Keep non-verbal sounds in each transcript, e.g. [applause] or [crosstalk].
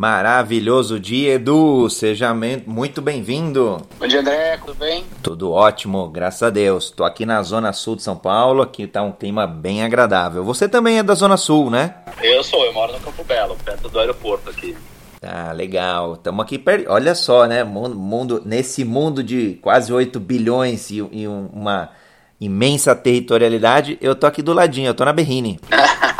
Maravilhoso dia, Edu. Seja muito bem-vindo. Bom dia, André. Tudo bem? Tudo ótimo, graças a Deus. Estou aqui na Zona Sul de São Paulo. Aqui está um clima bem agradável. Você também é da Zona Sul, né? Eu sou. Eu moro no Campo Belo, perto do aeroporto aqui. Ah, legal. Estamos aqui perto. Olha só, né? Mundo, mundo, nesse mundo de quase 8 bilhões e, e uma imensa territorialidade, eu tô aqui do ladinho, eu tô na Berrine. [laughs]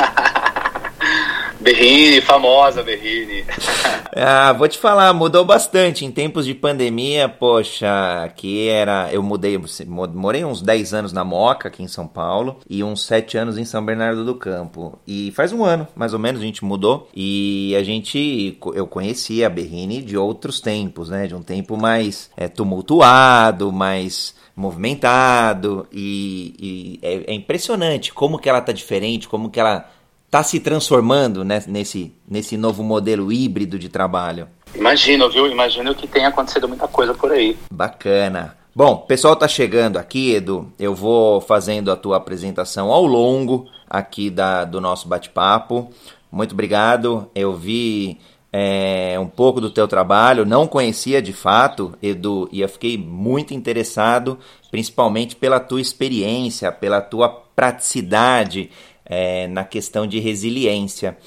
Berrine, famosa Berrine. [laughs] ah, vou te falar, mudou bastante. Em tempos de pandemia, poxa, aqui era. Eu mudei, morei uns 10 anos na Moca, aqui em São Paulo, e uns 7 anos em São Bernardo do Campo. E faz um ano, mais ou menos, a gente mudou. E a gente. Eu conhecia a Berrine de outros tempos, né? De um tempo mais é, tumultuado, mais movimentado. E, e é, é impressionante como que ela tá diferente, como que ela está se transformando né, nesse, nesse novo modelo híbrido de trabalho? Imagino, viu? Imagino que tenha acontecido muita coisa por aí. Bacana. Bom, o pessoal tá chegando aqui, Edu. Eu vou fazendo a tua apresentação ao longo aqui da, do nosso bate-papo. Muito obrigado. Eu vi é, um pouco do teu trabalho, não conhecia de fato, Edu, e eu fiquei muito interessado, principalmente pela tua experiência, pela tua praticidade é, na questão de resiliência.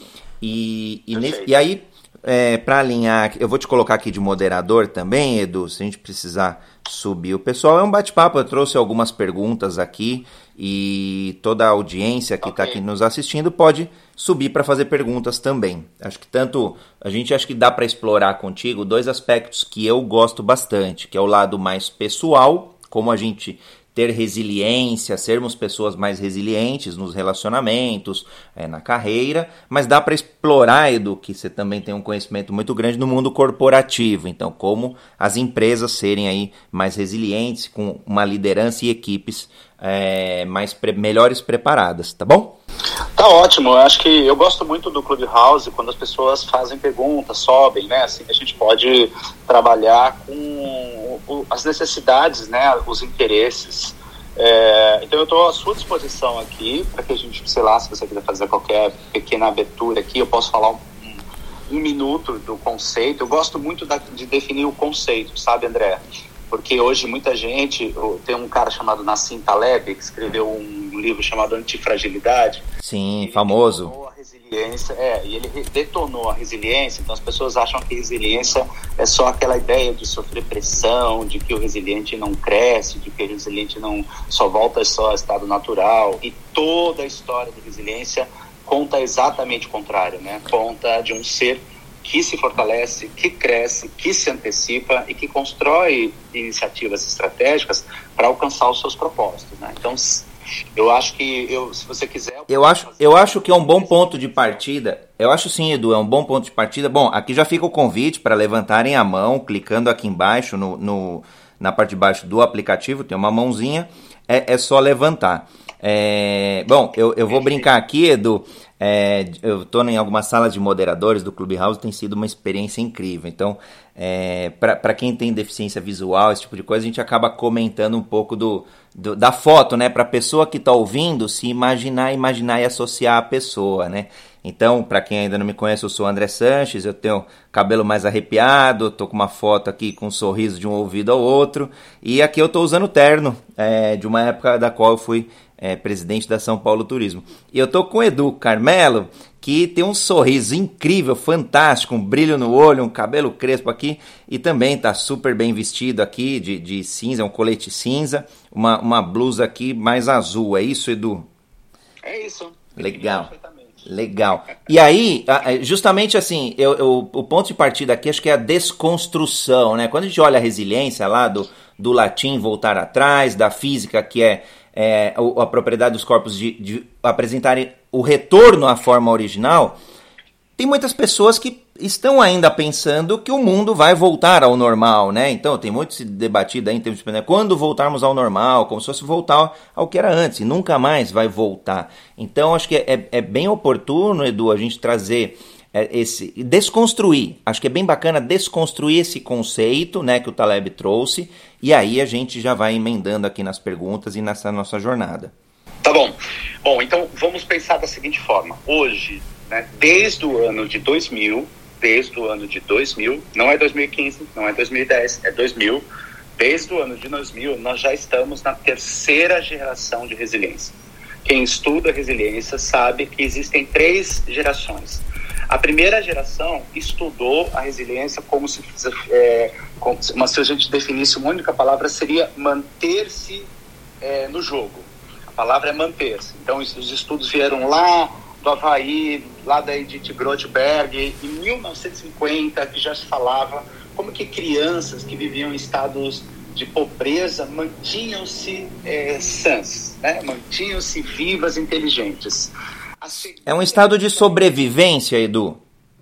E, e, nesse, e aí, é, para alinhar, eu vou te colocar aqui de moderador também, Edu, se a gente precisar subir o pessoal. É um bate-papo, eu trouxe algumas perguntas aqui e toda a audiência que está okay. aqui nos assistindo pode subir para fazer perguntas também. Acho que tanto a gente acho que dá para explorar contigo dois aspectos que eu gosto bastante, que é o lado mais pessoal, como a gente ter resiliência, sermos pessoas mais resilientes nos relacionamentos, é, na carreira, mas dá para explorar, Edu, que você também tem um conhecimento muito grande no mundo corporativo. Então, como as empresas serem aí mais resilientes, com uma liderança e equipes é, mais pre melhores preparadas, tá bom? Tá ótimo, eu acho que eu gosto muito do Clubhouse quando as pessoas fazem perguntas, sobem, né? Assim a gente pode trabalhar com as necessidades, né? Os interesses. É, então eu estou à sua disposição aqui para que a gente, sei lá, se você quiser fazer qualquer pequena abertura aqui, eu posso falar um, um, um minuto do conceito. Eu gosto muito da, de definir o conceito, sabe, André? porque hoje muita gente, tem um cara chamado Nassim Taleb, que escreveu um livro chamado Antifragilidade. Sim, famoso. Resiliência, é, e ele detonou a resiliência, então as pessoas acham que resiliência é só aquela ideia de sofrer pressão, de que o resiliente não cresce, de que o resiliente não só volta só ao estado natural, e toda a história da resiliência conta exatamente o contrário, né? Conta de um ser que se fortalece, que cresce, que se antecipa e que constrói iniciativas estratégicas para alcançar os seus propósitos. Né? Então, eu acho que, eu, se você quiser. Eu acho, eu acho que é um bom ponto de partida. Eu acho sim, Edu, é um bom ponto de partida. Bom, aqui já fica o convite para levantarem a mão, clicando aqui embaixo, no, no, na parte de baixo do aplicativo, tem uma mãozinha, é, é só levantar. É, bom, eu, eu vou brincar aqui, Edu. É, eu estou em algumas salas de moderadores do Clubhouse, tem sido uma experiência incrível. Então, é, para quem tem deficiência visual, esse tipo de coisa, a gente acaba comentando um pouco do, do da foto, né? Para a pessoa que está ouvindo se imaginar, imaginar e associar a pessoa, né? Então, para quem ainda não me conhece, eu sou André Sanches, eu tenho cabelo mais arrepiado, tô com uma foto aqui com um sorriso de um ouvido ao outro, e aqui eu tô usando terno é, de uma época da qual eu fui é, presidente da São Paulo Turismo. E eu tô com o Edu Carmelo, que tem um sorriso incrível, fantástico, um brilho no olho, um cabelo crespo aqui e também tá super bem vestido aqui de, de cinza, um colete cinza, uma, uma blusa aqui mais azul. É isso, Edu? É isso. Legal. Legal. E aí, justamente assim, eu, eu, o ponto de partida aqui acho que é a desconstrução, né? Quando a gente olha a resiliência lá do, do latim voltar atrás, da física que é é, a, propriedade dos corpos de, de apresentarem o retorno à forma original, tem muitas pessoas que estão ainda pensando que o mundo vai voltar ao normal, né? Então tem muito se debatido aí em termos de quando voltarmos ao normal, como se fosse voltar ao que era antes, e nunca mais vai voltar. Então acho que é, é bem oportuno, Edu, a gente trazer esse desconstruir. Acho que é bem bacana desconstruir esse conceito, né, que o Taleb trouxe, e aí a gente já vai emendando aqui nas perguntas e nessa nossa jornada. Tá bom. Bom, então vamos pensar da seguinte forma. Hoje, né, desde o ano de 2000, desde o ano de 2000, não é 2015, não é 2010, é 2000. Desde o ano de 2000, nós já estamos na terceira geração de resiliência. Quem estuda resiliência sabe que existem três gerações. A primeira geração estudou a resiliência como se, é, como, se a gente definisse uma única palavra, seria manter-se é, no jogo. A palavra é manter-se. Então, os estudos vieram lá do Havaí, lá da Edith Grothberg, em 1950, que já se falava como que crianças que viviam em estados de pobreza mantinham-se é, sãs, né? mantinham-se vivas, inteligentes. Assim, é um estado de sobrevivência, Edu?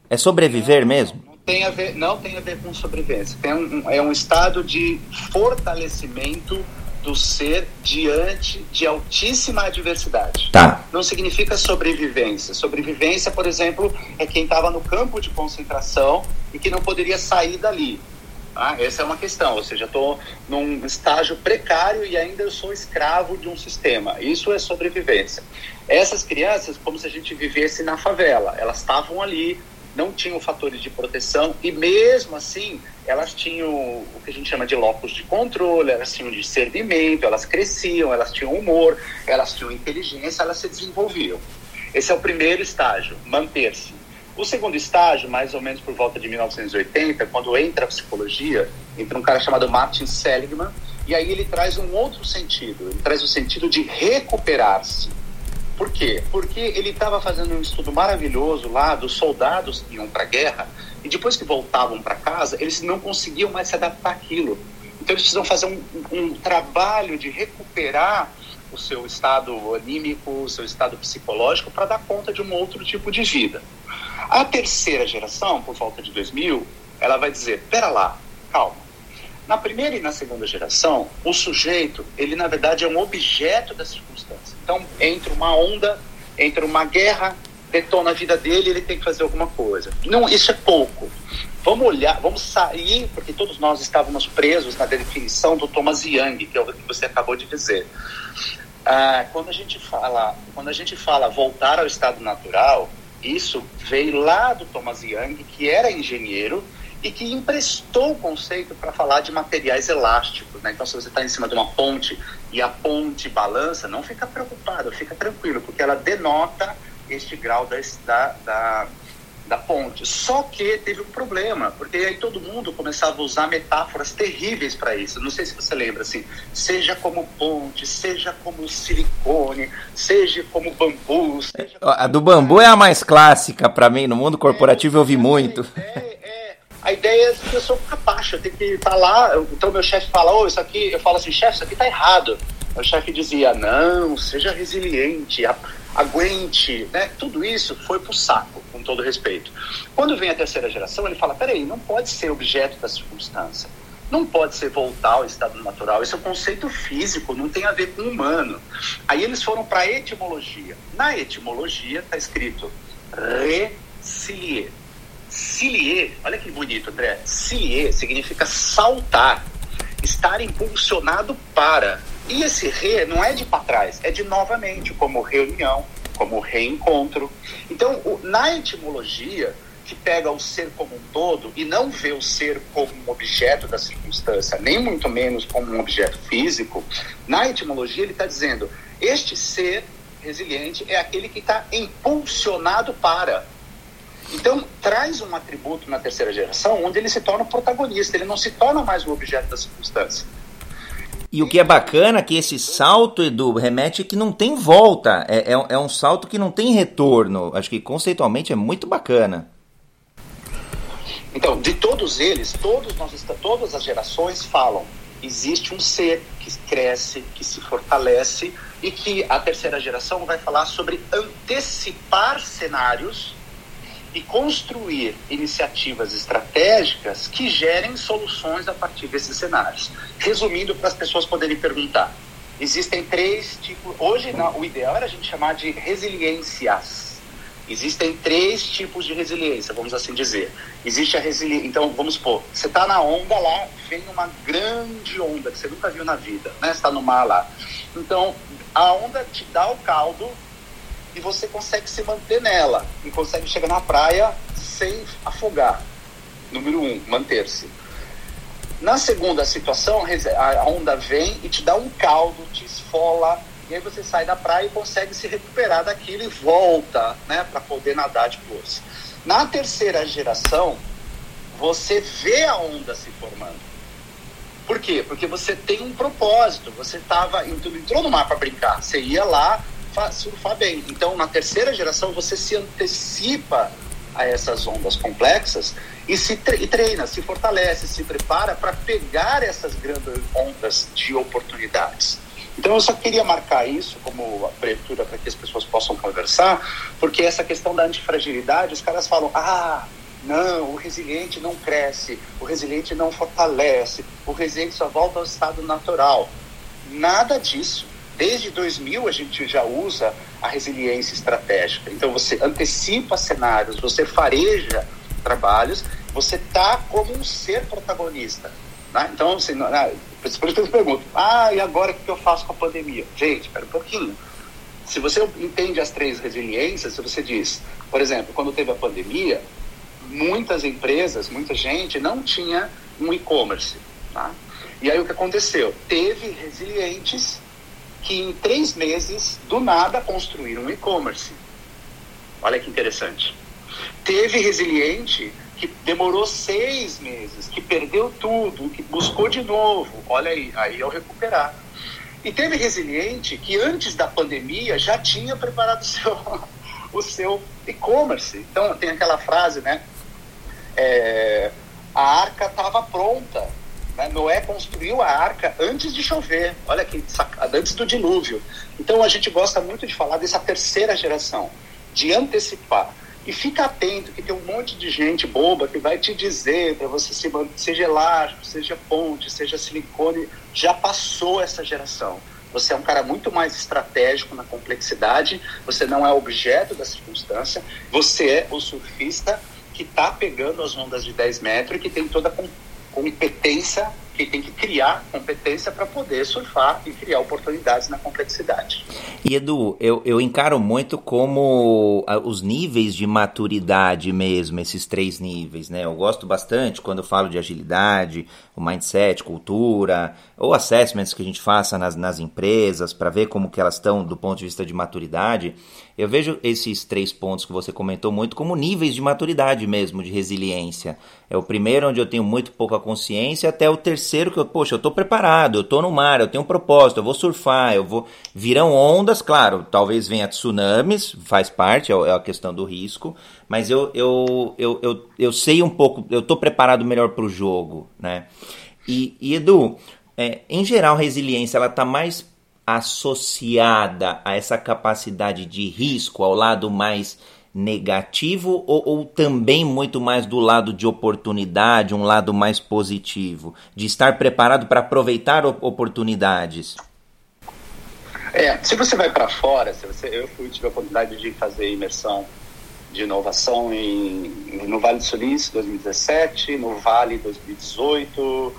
É sobreviver mesmo? Não tem, a ver, não tem a ver com sobrevivência. Um, é um estado de fortalecimento do ser diante de altíssima adversidade. Tá. Não significa sobrevivência. Sobrevivência, por exemplo, é quem estava no campo de concentração e que não poderia sair dali. Ah, essa é uma questão, ou seja, estou num estágio precário e ainda eu sou escravo de um sistema. Isso é sobrevivência. Essas crianças, como se a gente vivesse na favela, elas estavam ali, não tinham fatores de proteção e mesmo assim elas tinham o que a gente chama de locus de controle, elas tinham discernimento, elas cresciam, elas tinham humor, elas tinham inteligência, elas se desenvolviam. Esse é o primeiro estágio, manter-se. O segundo estágio, mais ou menos por volta de 1980, quando entra a psicologia, entra um cara chamado Martin Seligman, e aí ele traz um outro sentido, ele traz o sentido de recuperar-se. Por quê? Porque ele estava fazendo um estudo maravilhoso lá dos soldados que iam para a guerra e depois que voltavam para casa, eles não conseguiam mais se adaptar àquilo. Então eles precisam fazer um, um trabalho de recuperar o seu estado anímico, o seu estado psicológico para dar conta de um outro tipo de vida. A terceira geração, por volta de 2000, ela vai dizer: pera lá, calma. Na primeira e na segunda geração, o sujeito, ele na verdade é um objeto da circunstância. Então, entre uma onda, entre uma guerra, detona a vida dele, ele tem que fazer alguma coisa. Não, isso é pouco. Vamos olhar, vamos sair, porque todos nós estávamos presos na definição do Thomas Young, que é o que você acabou de dizer. Ah, quando a gente fala, quando a gente fala voltar ao estado natural, isso veio lá do Thomas Young, que era engenheiro e que emprestou o conceito para falar de materiais elásticos. Né? Então, se você está em cima de uma ponte e a ponte balança, não fica preocupado, fica tranquilo, porque ela denota este grau da, da, da ponte. Só que teve um problema, porque aí todo mundo começava a usar metáforas terríveis para isso. Não sei se você lembra, assim, seja como ponte, seja como silicone, seja como bambu. Seja como... A do bambu é a mais clássica para mim, no mundo corporativo é, eu ouvi muito. É, é, a ideia é que eu sou capacho, eu tenho que estar lá. Então meu chefe fala, ô, oh, isso aqui, eu falo assim, chefe, isso aqui tá errado. O chefe dizia, não, seja resiliente, aguente, né? Tudo isso foi pro saco, com todo respeito. Quando vem a terceira geração, ele fala, peraí, não pode ser objeto da circunstância. Não pode ser voltar ao estado natural. Esse é um conceito físico, não tem a ver com humano. Aí eles foram para a etimologia. Na etimologia está escrito resilier. Cilier, olha que bonito, André. Cilier significa saltar, estar impulsionado para. E esse re não é de para trás, é de novamente, como reunião, como reencontro. Então, o, na etimologia, que pega o ser como um todo e não vê o ser como um objeto da circunstância, nem muito menos como um objeto físico, na etimologia ele está dizendo: este ser resiliente é aquele que está impulsionado para. Então, traz um atributo na terceira geração onde ele se torna o protagonista, ele não se torna mais o objeto da circunstância. E o que é bacana é que esse salto, Edu, remete que não tem volta. É, é, é, um salto que não tem retorno. Acho que conceitualmente é muito bacana. Então, de todos eles, todos nós, todas as gerações falam. Existe um ser que cresce, que se fortalece e que a terceira geração vai falar sobre antecipar cenários e construir iniciativas estratégicas que gerem soluções a partir desses cenários. Resumindo, para as pessoas poderem perguntar, existem três tipos. Hoje, não, o ideal era a gente chamar de resiliências. Existem três tipos de resiliência, vamos assim dizer. Existe a resiliência. Então, vamos supor, você está na onda lá, vem uma grande onda que você nunca viu na vida, né? Você está no mar lá. Então, a onda te dá o caldo e você consegue se manter nela e consegue chegar na praia sem afogar. Número um, manter-se. Na segunda situação, a onda vem e te dá um caldo, te esfola, e aí você sai da praia e consegue se recuperar daquilo e volta né, para poder nadar depois. Na terceira geração, você vê a onda se formando. Por quê? Porque você tem um propósito. Você tava, entrou no mar para brincar. Você ia lá surfar bem. Então, na terceira geração, você se antecipa a essas ondas complexas e se treina, se fortalece, se prepara para pegar essas grandes ondas de oportunidades. Então eu só queria marcar isso como abertura para que as pessoas possam conversar, porque essa questão da antifragilidade, os caras falam: "Ah, não, o resiliente não cresce, o resiliente não fortalece, o resiliente só volta ao estado natural". Nada disso. Desde 2000 a gente já usa a resiliência estratégica. Então você antecipa cenários, você fareja trabalhos, você tá como um ser protagonista. Né? Então, assim, por isso que eu pergunto, ah, e agora o que eu faço com a pandemia? Gente, espera um pouquinho. Se você entende as três resiliências, se você diz, por exemplo, quando teve a pandemia, muitas empresas, muita gente não tinha um e-commerce. Tá? E aí o que aconteceu? Teve resilientes que em três meses, do nada, construíram um e-commerce. Olha que interessante. Teve resiliente que demorou seis meses, que perdeu tudo, que buscou de novo. Olha aí, aí é o recuperar. E teve resiliente que antes da pandemia já tinha preparado o seu, [laughs] o seu e-commerce. Então tem aquela frase, né? É, a arca estava pronta. Né? Noé construiu a arca antes de chover. Olha que sacada, antes do dilúvio. Então a gente gosta muito de falar dessa terceira geração, de antecipar. E fica atento, que tem um monte de gente boba que vai te dizer para você se seja elástico, seja ponte, seja silicone, já passou essa geração. Você é um cara muito mais estratégico na complexidade, você não é objeto da circunstância, você é o surfista que está pegando as ondas de 10 metros e que tem toda a competência que tem que criar competência para poder surfar e criar oportunidades na complexidade. E Edu, eu, eu encaro muito como os níveis de maturidade mesmo, esses três níveis, né? Eu gosto bastante quando eu falo de agilidade, o mindset, cultura, ou assessments que a gente faça nas, nas empresas para ver como que elas estão do ponto de vista de maturidade. Eu vejo esses três pontos que você comentou muito como níveis de maturidade mesmo, de resiliência. É o primeiro onde eu tenho muito pouca consciência, até o terceiro que eu, poxa, eu estou preparado, eu estou no mar, eu tenho um propósito, eu vou surfar, eu vou. Virão ondas, claro, talvez venha tsunamis, faz parte, é, é a questão do risco, mas eu, eu, eu, eu, eu sei um pouco, eu estou preparado melhor para o jogo, né? E, e Edu, é, em geral, resiliência ela está mais associada a essa capacidade de risco, ao lado mais negativo ou, ou, também muito mais do lado de oportunidade, um lado mais positivo, de estar preparado para aproveitar oportunidades? É, se você vai para fora, se você, eu fui, tive a oportunidade de fazer imersão de inovação em, no Vale do Silício 2017, no Vale 2018,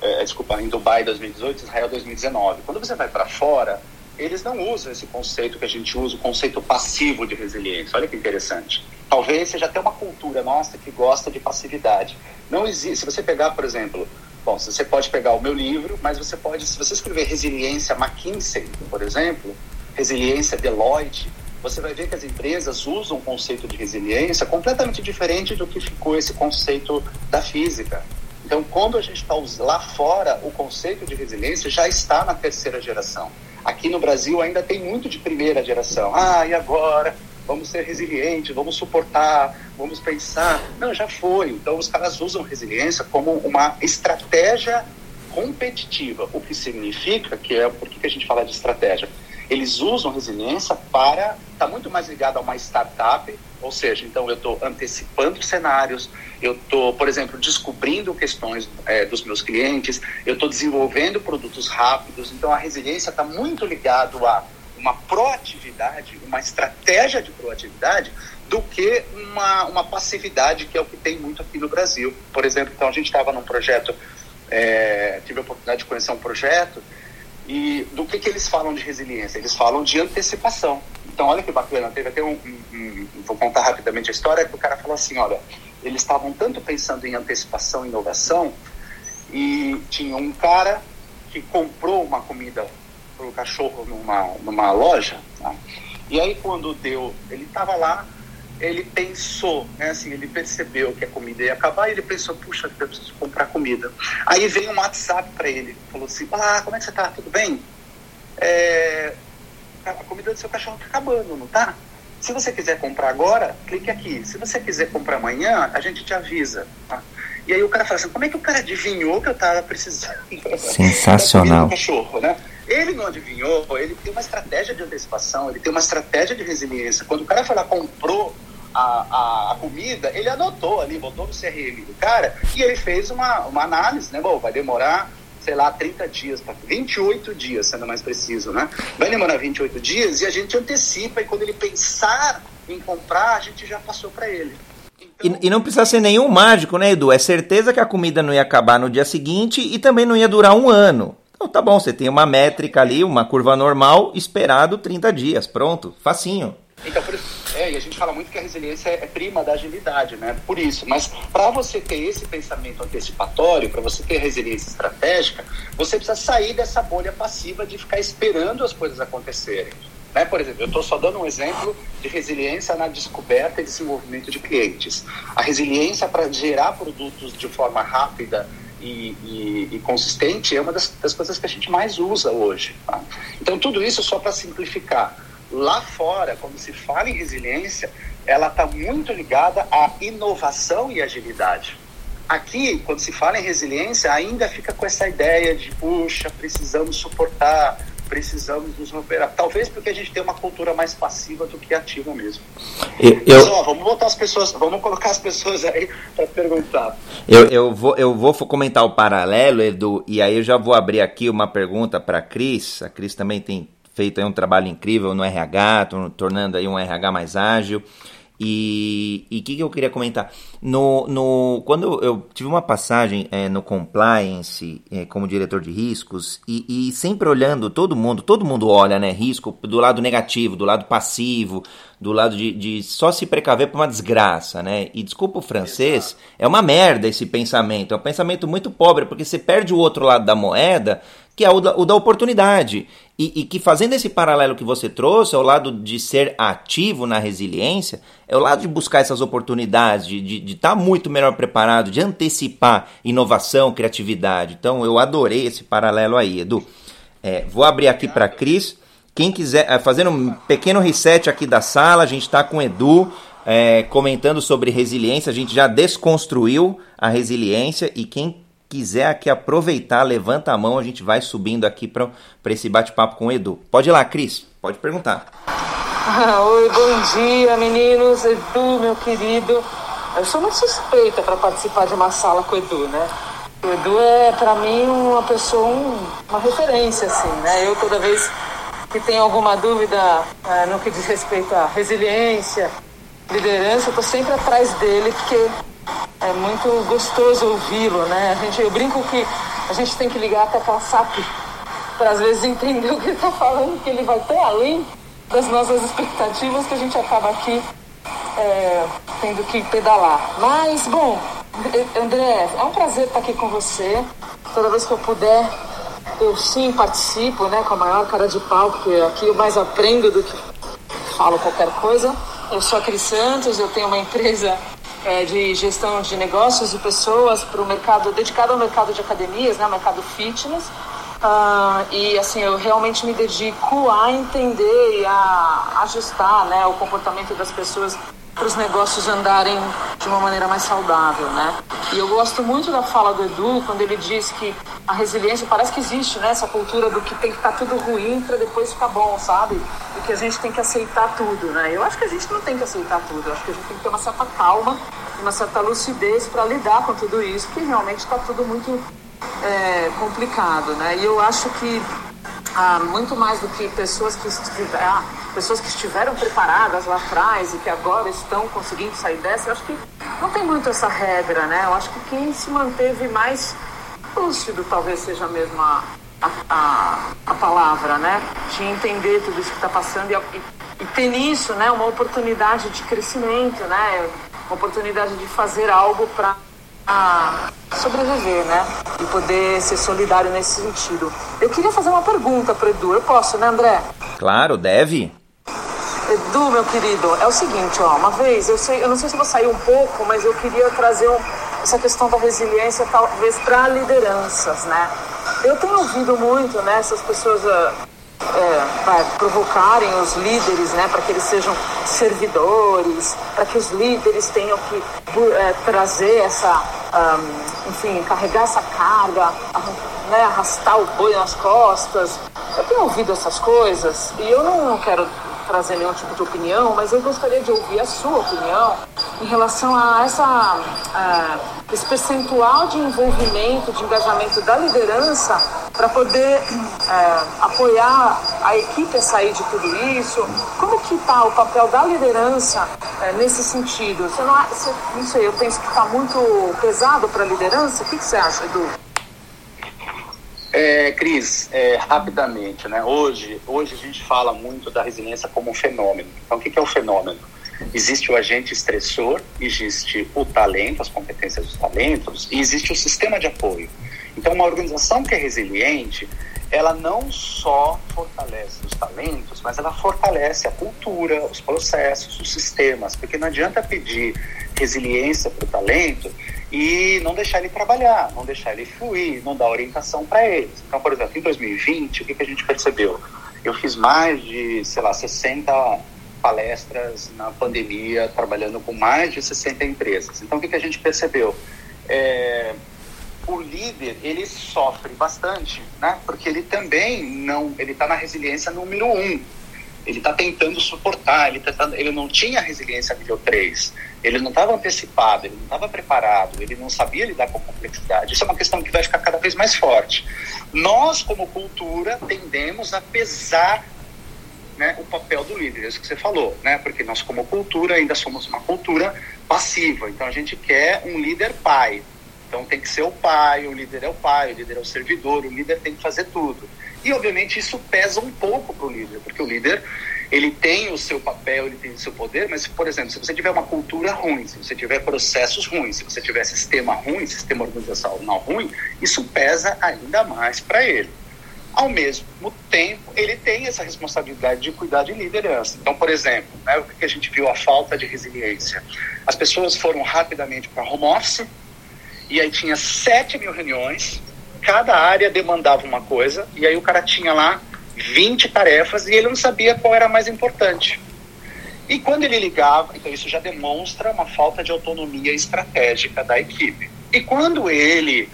é, desculpa, em Dubai 2018, Israel 2019. Quando você vai para fora, eles não usam esse conceito que a gente usa, o conceito passivo de resiliência. Olha que interessante. Talvez seja até uma cultura nossa que gosta de passividade. Não existe. Se você pegar, por exemplo, bom, você pode pegar o meu livro, mas você pode, se você escrever resiliência McKinsey, por exemplo, resiliência Deloitte, você vai ver que as empresas usam o conceito de resiliência completamente diferente do que ficou esse conceito da física. Então, quando a gente está lá fora, o conceito de resiliência já está na terceira geração. Aqui no Brasil ainda tem muito de primeira geração. Ah, e agora? Vamos ser resilientes, vamos suportar, vamos pensar. Não, já foi. Então, os caras usam resiliência como uma estratégia competitiva, o que significa que é por que a gente fala de estratégia eles usam resiliência para estar tá muito mais ligado a uma startup, ou seja, então eu estou antecipando cenários, eu estou, por exemplo, descobrindo questões é, dos meus clientes, eu estou desenvolvendo produtos rápidos, então a resiliência está muito ligado a uma proatividade, uma estratégia de proatividade, do que uma, uma passividade, que é o que tem muito aqui no Brasil. Por exemplo, então a gente estava num projeto, é, tive a oportunidade de conhecer um projeto E do que, que eles falam de resiliência? Eles falam de antecipação. Então, olha que bacana, teve até um, um, um, Vou contar rapidamente a história, que o cara falou assim: olha, eles estavam tanto pensando em antecipação e inovação, e tinha um cara que comprou uma comida para o cachorro numa, numa loja, tá? e aí quando deu, ele estava lá, ele pensou, né, assim, ele percebeu que a comida ia acabar e ele pensou, puxa, eu preciso comprar comida. Aí veio um WhatsApp para ele, falou assim, ah, como é que você tá? Tudo bem? É, a comida do seu cachorro está acabando, não tá? Se você quiser comprar agora, clique aqui. Se você quiser comprar amanhã, a gente te avisa. Tá? E aí o cara fala assim, como é que o cara adivinhou que eu estava precisando? Sensacional. [laughs] cachorro, né? Ele não adivinhou, ele tem uma estratégia de antecipação, ele tem uma estratégia de resiliência. Quando o cara foi lá comprou a, a, a, comida, ele anotou ali, botou no CRM do cara e ele fez uma, uma análise, né? Bom, vai demorar sei lá, 30 dias, 28 dias, sendo mais preciso, né? Vai demorar 28 dias e a gente antecipa e quando ele pensar em comprar, a gente já passou para ele. Então... E, e, não precisa ser nenhum mágico, né, Edu? É certeza que a comida não ia acabar no dia seguinte e também não ia durar um ano. Então tá bom, você tem uma métrica ali, uma curva normal, esperado 30 dias, pronto, facinho. Então, por isso, é, e a gente fala muito que a resiliência é prima da agilidade, né? Por isso. Mas para você ter esse pensamento antecipatório, para você ter resiliência estratégica, você precisa sair dessa bolha passiva de ficar esperando as coisas acontecerem. Né? Por exemplo, eu estou só dando um exemplo de resiliência na descoberta e desenvolvimento de clientes. A resiliência para gerar produtos de forma rápida e, e, e, consistente é uma das, das, coisas que a gente mais usa hoje. Tá? Então, tudo isso só para simplificar. Lá fora, quando se fala em resiliência, ela está muito ligada à inovação e agilidade. Aqui, quando se fala em resiliência, ainda fica com essa ideia de, puxa, precisamos suportar, precisamos nos recuperar. Talvez porque a gente tem uma cultura mais passiva do que ativa mesmo. Eu, Mas, ó, vamos botar as pessoas, vamos colocar as pessoas aí para perguntar. Eu, eu, vou, eu vou comentar o paralelo, Edu, e aí eu já vou abrir aqui uma pergunta para a Cris. A Cris também tem feito aí um trabalho incrível no RH, tornando aí um RH mais ágil. E o que, que, eu queria comentar? No, no, quando eu tive uma passagem é, no compliance é, como diretor de riscos e, e, sempre olhando todo mundo, todo mundo olha, né? Risco do lado negativo, do lado passivo, do lado de, de só se precaver para uma desgraça, né? E desculpa o francês, é uma merda esse pensamento. É um pensamento muito pobre, porque você perde o outro lado da moeda que é o da, o da oportunidade. E, e, que fazendo esse paralelo que você trouxe, ao lado de ser ativo na resiliência, é o lado de buscar essas oportunidades, de estar tá muito melhor preparado, de antecipar inovação, criatividade. Então eu adorei esse paralelo aí, Edu. É, vou abrir aqui para Cris. Quem quiser, é, fazendo um pequeno reset aqui da sala, a gente está com o Edu. É, comentando sobre resiliência, a gente já desconstruiu a resiliência e quem quiser aqui aproveitar, levanta a mão, a gente vai subindo aqui para esse bate-papo com o Edu. Pode ir lá, Cris, pode perguntar. [laughs] Oi, bom dia, meninos. Edu, meu querido. Eu sou muito suspeita para participar de uma sala com o Edu, né? O Edu é, para mim, uma pessoa, um, uma referência, assim, né? Eu, toda vez que tenho alguma dúvida é, no que diz respeito à resiliência, liderança, eu tô sempre atrás dele, porque é muito gostoso ouvi-lo, né? A gente, eu brinco que a gente tem que ligar até aquela SAP para às vezes entender [laughs] o que ele está falando, que ele vai tão além das nossas expectativas que a gente acaba aqui é, tendo que pedalar. Mas, bom, André, é um prazer estar aqui com você. Toda vez que eu puder, eu sim participo, né, com a maior cara de pau, porque aqui eu mais aprendo do que falo qualquer coisa. Eu sou a Cris Santos, eu tenho uma empresa é, de gestão de negócios e pessoas para o mercado dedicado ao mercado de academias, né, mercado fitness. Uh, e assim eu realmente me dedico a entender e a ajustar né, o comportamento das pessoas para os negócios andarem de uma maneira mais saudável, né? E eu gosto muito da fala do Edu quando ele diz que a resiliência parece que existe, né? Essa cultura do que tem que estar tá tudo ruim para depois ficar bom, sabe? E que a gente tem que aceitar tudo, né? Eu acho que a gente não tem que aceitar tudo. Eu acho que a gente tem que ter uma certa calma, uma certa lucidez para lidar com tudo isso, que realmente está tudo muito é, complicado, né? E eu acho que ah, muito mais do que pessoas que ah, pessoas que estiveram preparadas lá atrás e que agora estão conseguindo sair dessa, eu acho que não tem muito essa regra, né? Eu acho que quem se manteve mais lúcido talvez seja mesmo a, a, a, a palavra, né? De entender tudo isso que está passando e, e, e, ter nisso, né? Uma oportunidade de crescimento, né? Uma oportunidade de fazer algo para sobreviver, né? E poder ser solidário nesse sentido. Eu queria fazer uma pergunta para Edu. Eu posso, né, André? Claro, deve. Edu, meu querido, é o seguinte, ó, uma vez, eu, sei, eu não sei se vou sair um pouco, mas eu queria trazer um, essa questão da resiliência talvez para lideranças, né? Eu tenho ouvido muito, né, essas pessoas uh, é, provocarem os líderes, né, para que eles sejam servidores, para que os líderes tenham que é, trazer essa, um, enfim, carregar essa carga, né, arrastar o boi nas costas. Eu tenho ouvido essas coisas e eu não quero trazer nenhum tipo de opinião, mas eu gostaria de ouvir a sua opinião em relação a essa a, esse percentual de envolvimento, de engajamento da liderança para poder é, apoiar a equipe a sair de tudo isso. Como que está o papel da liderança é, nesse sentido? Você não, você, não sei, eu penso que está muito pesado para a liderança. O que, que você acha, Edu? É, Cris, é, rapidamente, né? Hoje, hoje a gente fala muito da resiliência como um fenômeno. Então, o que, que é o fenômeno? Existe o agente estressor, existe o talento, as competências dos talentos, e existe o sistema de apoio. Então, uma organização que é resiliente, ela não só fortalece os talentos, mas ela fortalece a cultura, os processos, os sistemas, porque não adianta pedir resiliência para o talento e não deixar ele trabalhar, não deixar ele fluir, não dar orientação para eles. Então, por exemplo, em 2020, o que, que a gente percebeu? Eu fiz mais de, sei lá, 60 palestras na pandemia, trabalhando com mais de 60 empresas. Então, o que, que a gente percebeu? É, o líder, ele sofre bastante, né? Porque ele também não, ele está na resiliência número um ele está tentando suportar, ele, tá, ele não tinha resiliência nível 3, ele não estava antecipado, ele não estava preparado, ele não sabia lidar com a complexidade. Isso é uma questão que vai ficar cada vez mais forte. Nós, como cultura, tendemos a pesar né, o papel do líder, é isso que você falou, né? Porque nós, como cultura, ainda somos uma cultura passiva. Então, a gente quer um líder pai. Então, tem que ser o pai, o líder é o pai, o líder é o servidor, o líder tem que fazer tudo. E, obviamente, isso pesa um pouco para o líder, porque o líder ele tem o seu papel, ele tem o seu poder, mas, por exemplo, se você tiver uma cultura ruim, se você tiver processos ruins, se você tiver sistema ruim, sistema organizacional ruim, isso pesa ainda mais para ele. Ao mesmo tempo, ele tem essa responsabilidade de cuidar de liderança. Então, por exemplo, né, o que a gente viu? A falta de resiliência. As pessoas foram rapidamente para home office, e aí tinha 7 mil reuniões, cada área demandava uma coisa, e aí o cara tinha lá 20 tarefas e ele não sabia qual era a mais importante. E quando ele ligava, então isso já demonstra uma falta de autonomia estratégica da equipe. E quando ele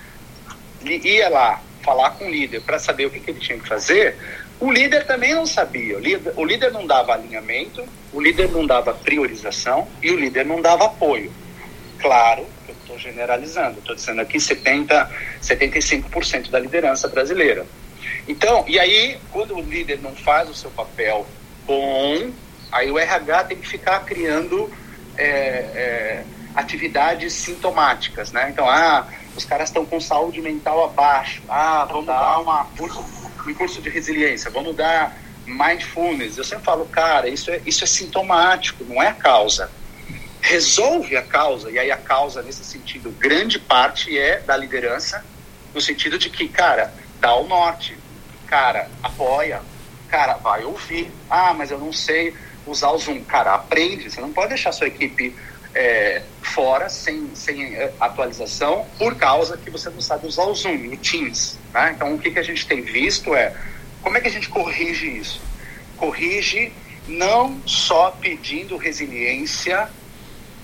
ia lá falar com o líder para saber o que, que, ele tinha que fazer, o líder também não sabia. O líder, o líder não dava alinhamento, o líder não dava priorização e o líder não dava apoio. Claro estou generalizando, estou dizendo aqui 70, 75% da liderança brasileira. Então, e aí, quando o líder não faz o seu papel bom, aí o RH tem que ficar criando é, é, atividades sintomáticas, né? Então, ah, os caras estão com saúde mental abaixo, ah, vamos dar uma um curso de resiliência, vamos dar mindfulness. Eu sempre falo, cara, isso é, isso é sintomático, não é a causa resolve a causa, e aí a causa, nesse sentido, grande parte é da liderança, no sentido de que, cara, dá o norte, cara, apoia, cara, vai ouvir. Ah, mas eu não sei usar o Zoom. Cara, aprende, você não pode deixar sua equipe é, fora, sem, sem é, atualização, por causa que você não sabe usar o Zoom, o Teams. Né? Então, o que, que a gente tem visto é, como é que a gente corrige isso? Corrige não só pedindo resiliência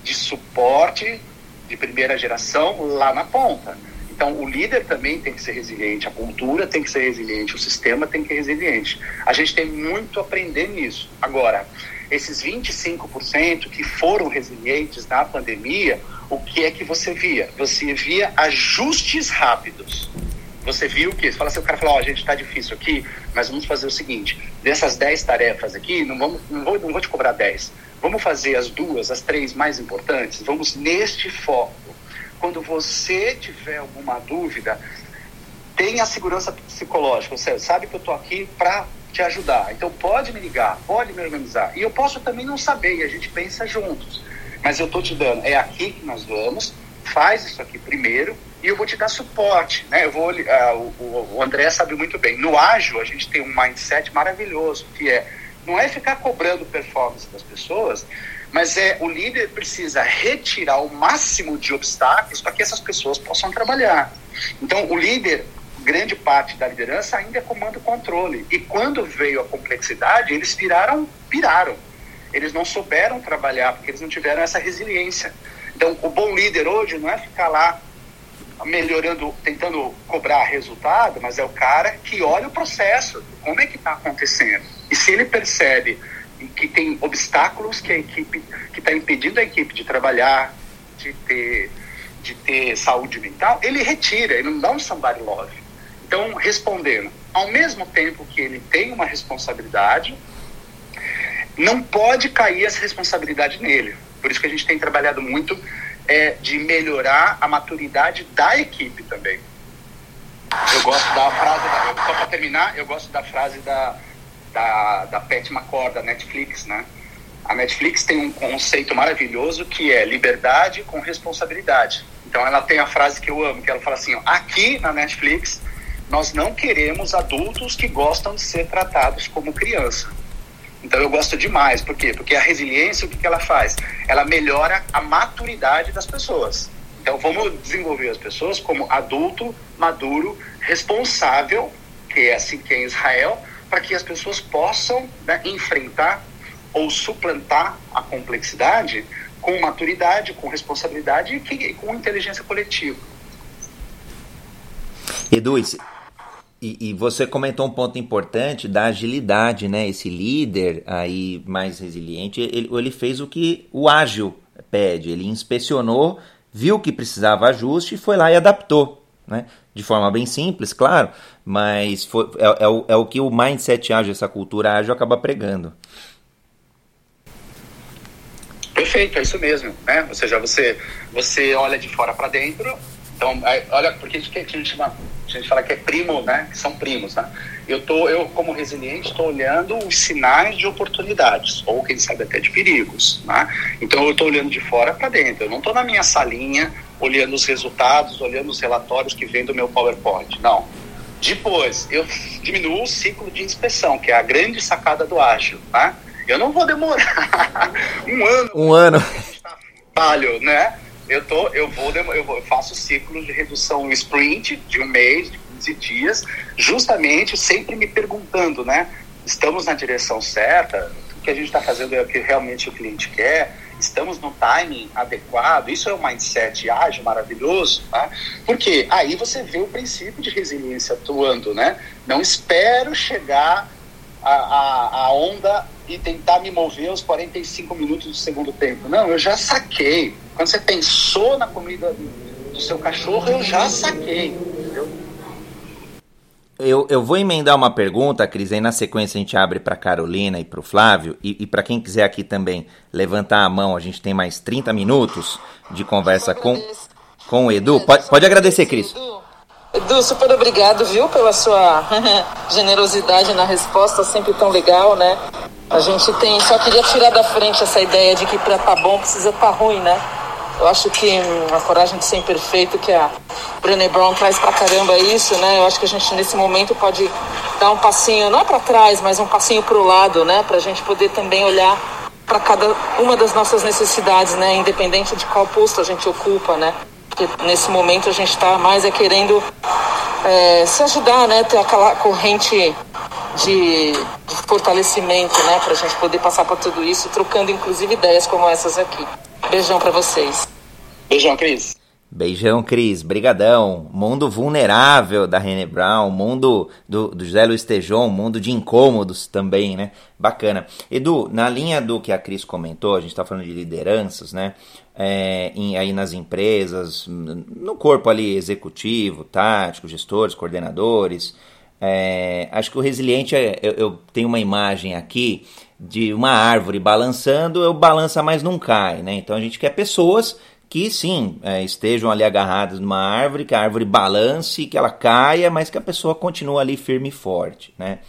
de suporte de primeira geração lá na ponta. Então, o líder também tem que ser resiliente, a cultura tem que ser resiliente, o sistema tem que ser resiliente. A gente tem muito a aprender nisso. Agora, esses 25% que foram resilientes na pandemia, o que é que você via? Você via ajustes rápidos. Você viu que, você fala assim, o cara fala, ó, oh, gente, está difícil aqui, mas vamos fazer o seguinte, dessas 10 tarefas aqui, não, vamos, não, vou, não vou te cobrar 10, Vamos fazer as duas, as três mais importantes? Vamos neste foco. Quando você tiver alguma dúvida, tem a segurança psicológica, você sabe que eu estou aqui para te ajudar. Então pode me ligar, pode me organizar. E eu posso também não saber, e a gente pensa juntos. Mas eu estou te dando, é aqui que nós vamos, faz isso aqui primeiro e eu vou te dar suporte, né? Eu vou, uh, o, o André sabe muito bem. No ágil a gente tem um mindset maravilhoso que é não é ficar cobrando performance das pessoas, mas é o líder precisa retirar o máximo de obstáculos para que essas pessoas possam trabalhar. Então o líder grande parte da liderança ainda é comando controle. E quando veio a complexidade, eles viraram, piraram. Eles não souberam trabalhar porque eles não tiveram essa resiliência. Então, o bom líder hoje não é ficar lá melhorando, tentando cobrar resultado, mas é o cara que olha o processo, como é que está acontecendo. E se ele percebe que tem obstáculos que a equipe, que está impedindo a equipe de trabalhar, de ter, de ter saúde mental, ele retira, ele não dá um somebody love. Então, respondendo, ao mesmo tempo que ele tem uma responsabilidade, não pode cair essa responsabilidade nele. Por isso que a gente tem trabalhado muito é, de melhorar a maturidade da equipe também. Eu gosto da frase, da, só para terminar, eu gosto da frase da, da, da Pat McCord, da Netflix, né? A Netflix tem um conceito maravilhoso que é liberdade com responsabilidade. Então ela tem a frase que eu amo, que ela fala assim, ó, aqui na Netflix nós não queremos adultos que gostam de ser tratados como criança. Então eu gosto demais, por quê? Porque a resiliência, o que, que ela faz? Ela melhora a maturidade das pessoas. Então vamos desenvolver as pessoas como adulto, maduro, responsável, que é assim que é em Israel, para que as pessoas possam né, enfrentar ou suplantar a complexidade com maturidade, com responsabilidade e com inteligência coletiva. Edu, e, e, você comentou um ponto importante da agilidade, né? Esse líder aí mais resiliente, ele, ele fez o que o ágil pede. Ele inspecionou, viu que precisava ajuste e foi lá e adaptou, né? De forma bem simples, claro, mas foi, é, é, o, é o que o mindset ágil, essa cultura ágil acaba pregando. Perfeito, é isso mesmo, né? Ou seja, você, você olha de fora para dentro então, olha, porque a gente, a gente, chama, a gente fala que é primo, né? Que são primos, né? Eu, tô, eu como resiliente, estou olhando os sinais de oportunidades, ou quem sabe até de perigos, né? Então, eu estou olhando de fora para dentro. Eu não estou na minha salinha olhando os resultados, olhando os relatórios que vem do meu PowerPoint. Não. Depois, eu diminuo o ciclo de inspeção, que é a grande sacada do ágil, né? Eu não vou demorar [laughs] um ano. Um ano. Trabalho, né? Eu, tô, eu, vou, eu, faço ciclos de redução sprint de um mês, de 15 dias, justamente sempre me perguntando, né? Estamos na direção certa? O que a gente está fazendo é o que realmente o cliente quer? Estamos no timing adequado? Isso é um mindset ágil, maravilhoso, tá? Porque aí você vê o princípio de resiliência atuando, né? Não espero chegar a, a, a onda e tentar me mover aos 45 minutos do segundo tempo. Não, eu já saquei. Quando você pensou na comida do seu cachorro, eu já saquei. Entendeu? Eu, eu vou emendar uma pergunta, Cris, aí na sequência a gente abre para Carolina e para o Flávio, e, e para quem quiser aqui também levantar a mão, a gente tem mais 30 minutos de conversa com, com o Edu. Pode, pode agradecer, Cris. Edu, super obrigado, viu, pela sua [laughs] generosidade na resposta, sempre tão legal, né? A gente tem, só queria tirar da frente essa ideia de que para tá bom precisa tá ruim, né? Eu acho que a coragem de ser imperfeito que a Brené Brown traz pra caramba isso, né? Eu acho que a gente nesse momento pode dar um passinho, não é para trás, mas um passinho pro lado, né? Pra gente poder também olhar para cada uma das nossas necessidades, né? Independente de qual posto a gente ocupa, né? Porque nesse momento a gente está mais é querendo é, se ajudar, né? Ter aquela corrente de, de fortalecimento, né, para a gente poder passar por tudo isso, trocando inclusive ideias como essas aqui. Beijão para vocês. Beijão, Cris. Beijão, Cris. Brigadão. Mundo vulnerável da René Brown, mundo do, do José Luiz Tejon, mundo de incômodos também, né? Bacana. Edu, na linha do que a Cris comentou, a gente está falando de lideranças, né? É, em, aí nas empresas, no corpo ali executivo, tático, gestores, coordenadores, é, acho que o resiliente, é, eu, eu, tenho uma imagem aqui de uma árvore balançando, eu balança, mas não cai, né? Então a gente quer pessoas que sim, é, estejam ali agarradas numa árvore, que a árvore balance, que ela caia, mas que a pessoa continue ali firme e forte, né?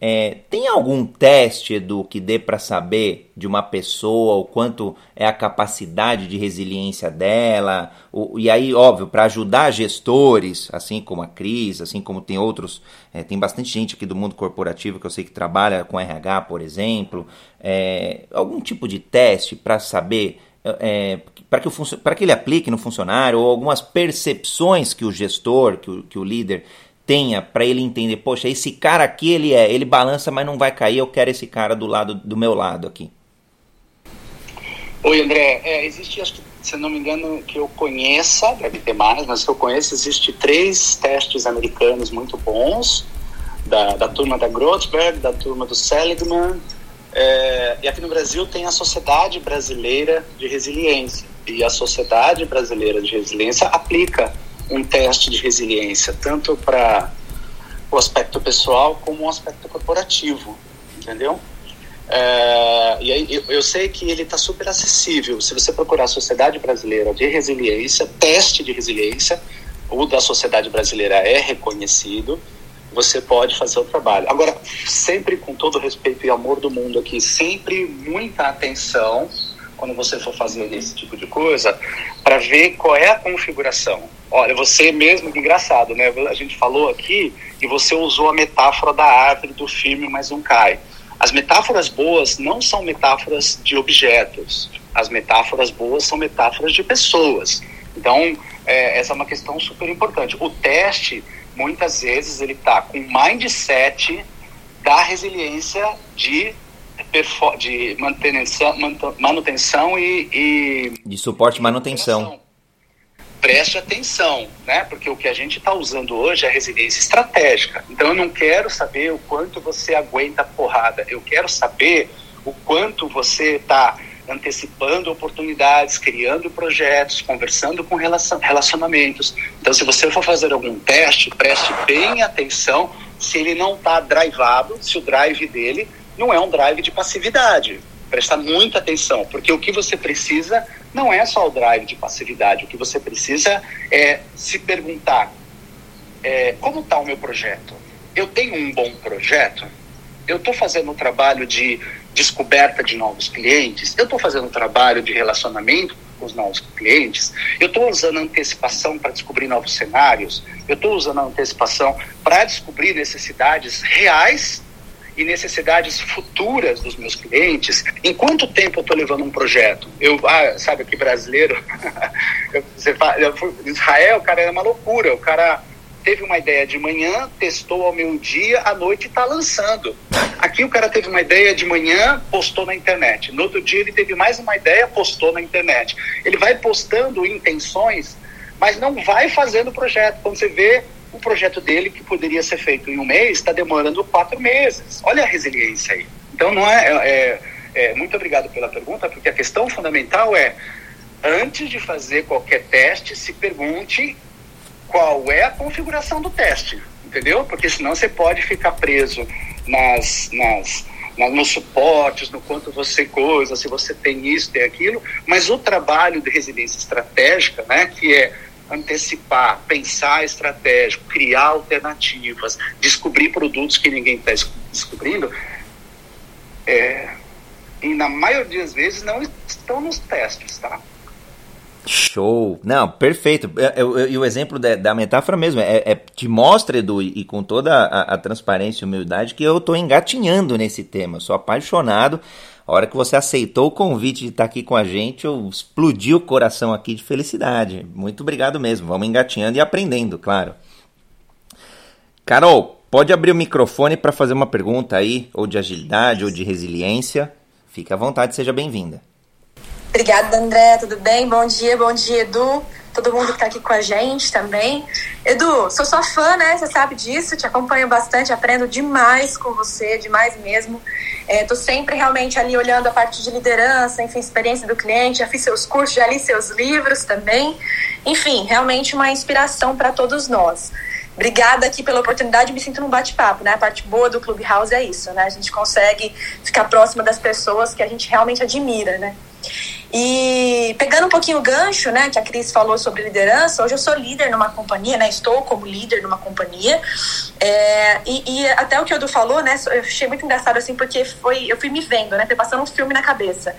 É, tem algum teste, Edu, que dê para saber de uma pessoa o quanto é a capacidade de resiliência dela? O, e aí, óbvio, para ajudar gestores, assim como a Cris, assim como tem outros, é, tem bastante gente aqui do mundo corporativo que eu sei que trabalha com RH, por exemplo. É, algum tipo de teste para saber é, para que, que ele aplique no funcionário, ou algumas percepções que o gestor, que o, que o líder tenha para ele entender, poxa, esse cara aqui ele é, ele balança, mas não vai cair, eu quero esse cara do lado do meu lado aqui. Oi, André. É, existe, acho que, se não me engano, que eu conheça, deve ter mais, mas que eu conheço, existe três testes americanos muito bons, da, da turma da Grothberg, da turma do Seligman, é, e aqui no Brasil tem a Sociedade Brasileira de Resiliência. E a Sociedade Brasileira de Resiliência aplica um teste de resiliência, tanto para o aspecto pessoal como o aspecto corporativo, entendeu? É, e aí eu, eu, sei que ele está super acessível. Se você procurar a Sociedade Brasileira de Resiliência, teste de resiliência, o da Sociedade Brasileira é reconhecido, você pode fazer o trabalho. Agora, sempre com todo respeito e amor do mundo aqui, sempre muita atenção quando você for fazer esse tipo de coisa, para ver qual é a configuração. Olha, você mesmo, engraçado, né? A gente falou aqui e você usou a metáfora da árvore do firme, mas não cai. As metáforas boas não são metáforas de objetos. As metáforas boas são metáforas de pessoas. Então, é, essa é uma questão super importante. O teste, muitas vezes, ele está com mindset da resiliência de de manutenção, manutenção e, e de suporte e manutenção. Preste atenção, né? Porque o que a gente está usando hoje é resiliência estratégica. Então eu não quero saber o quanto você aguenta a porrada. Eu quero saber o quanto você está antecipando oportunidades, criando projetos, conversando com relacionamentos. Então, se você for fazer algum teste, preste bem atenção se ele não está drivado, se o drive dele não é um drive de passividade. Prestar muita atenção, porque o que você precisa não é só o drive de passividade. O que você precisa é se perguntar: é, como está o meu projeto? Eu tenho um bom projeto? Eu estou fazendo um trabalho de descoberta de novos clientes? Eu estou fazendo um trabalho de relacionamento com os novos clientes? Eu estou usando antecipação para descobrir novos cenários? Eu estou usando antecipação para descobrir necessidades reais e necessidades futuras dos meus clientes, em quanto tempo eu estou levando um projeto? Eu, ah, sabe, aqui brasileiro, [laughs] você fala, Israel, cara, era uma loucura. O cara teve uma ideia de manhã, testou ao meio-dia, à noite está lançando. Aqui o cara teve uma ideia de manhã, postou na internet. No outro dia ele teve mais uma ideia, postou na internet. Ele vai postando intenções, mas não vai fazendo o projeto. Quando você vê, o projeto dele, que poderia ser feito em um mês, está demorando quatro meses. Olha a resiliência aí. Então, não é, é, é, é, Muito obrigado pela pergunta, porque a questão fundamental é: antes de fazer qualquer teste, se pergunte qual é a configuração do teste, entendeu? Porque senão você pode ficar preso nas, nas, nos suportes, no quanto você coisa, se você tem isso, tem aquilo, mas o trabalho de resiliência estratégica, né, que é antecipar, pensar estratégico, criar alternativas, descobrir produtos que ninguém está descobrindo, é, e na maioria das vezes não estão nos testes, tá? Show! Não, perfeito. É, é, e o exemplo da, da, metáfora mesmo, é, é, te mostra, Edu, e, com toda a, a, transparência e humildade, que eu estou engatinhando nesse tema. sou apaixonado a hora que você aceitou o convite de estar aqui com a gente, eu explodi o coração aqui de felicidade. Muito obrigado mesmo. Vamos engatinhando e aprendendo, claro. Carol, pode abrir o microfone para fazer uma pergunta aí, ou de agilidade, ou de resiliência. Fique à vontade, seja bem-vinda. Obrigada, André. Tudo bem? Bom dia, bom dia, Edu. Todo mundo que está aqui com a gente também. Edu, sou sua fã, né? Você sabe disso. Te acompanho bastante, aprendo demais com você, demais mesmo. Estou é, sempre realmente ali olhando a parte de liderança, enfim, experiência do cliente, já fiz seus cursos, já li seus livros também. Enfim, realmente uma inspiração para todos nós. Obrigada aqui pela oportunidade, me sinto num bate-papo, né? A parte boa do Clubhouse é isso, né? A gente consegue ficar próxima das pessoas que a gente realmente admira, né? E pegando um pouquinho o gancho, né, que a Cris falou sobre liderança, hoje eu sou líder numa companhia, né, estou como líder numa companhia, é, e, e, até o que o Edu falou, né, eu achei muito engraçado, assim, porque foi, eu fui me vendo, né, foi passando um filme na cabeça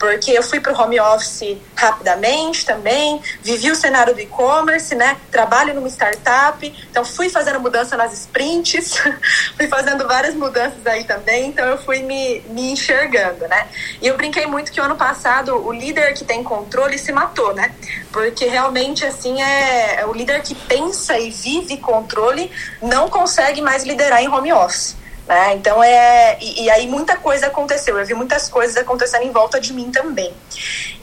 porque eu fui para o home office rapidamente também, vivi o cenário do e-commerce, né? Trabalho numa startup, então fui fazendo mudança nas sprints, [laughs] fui fazendo várias mudanças aí também, então eu fui me, me enxergando, né? E eu brinquei muito que o ano passado o líder que tem controle se matou, né? Porque realmente, assim, é, é o líder que pensa e vive controle não consegue mais liderar em home office. Né? Então é. E, e, aí muita coisa aconteceu. Eu vi muitas coisas acontecendo em volta de mim também.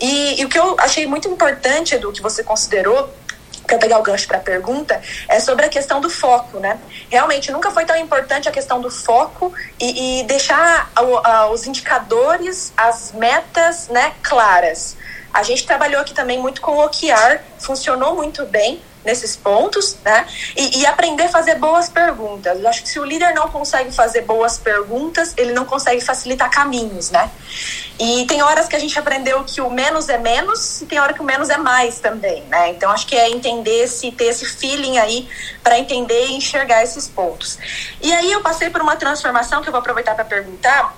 E, e o que eu achei muito importante, Edu, que você considerou para pegar o gancho para a pergunta, é sobre a questão do foco, né? Realmente nunca foi tão importante a questão do foco e, e deixar a, os indicadores, as metas, né, claras. A gente trabalhou aqui também muito com o OKR, funcionou muito bem, nesses pontos, né? E, e, aprender a fazer boas perguntas. Eu acho que se o líder não consegue fazer boas perguntas, ele não consegue facilitar caminhos, né? E tem horas que a gente aprendeu que o menos é menos e tem hora que o menos é mais também, né? Então acho que é entender esse, ter esse feeling aí para entender e enxergar esses pontos. E aí eu passei por uma transformação que eu vou aproveitar para perguntar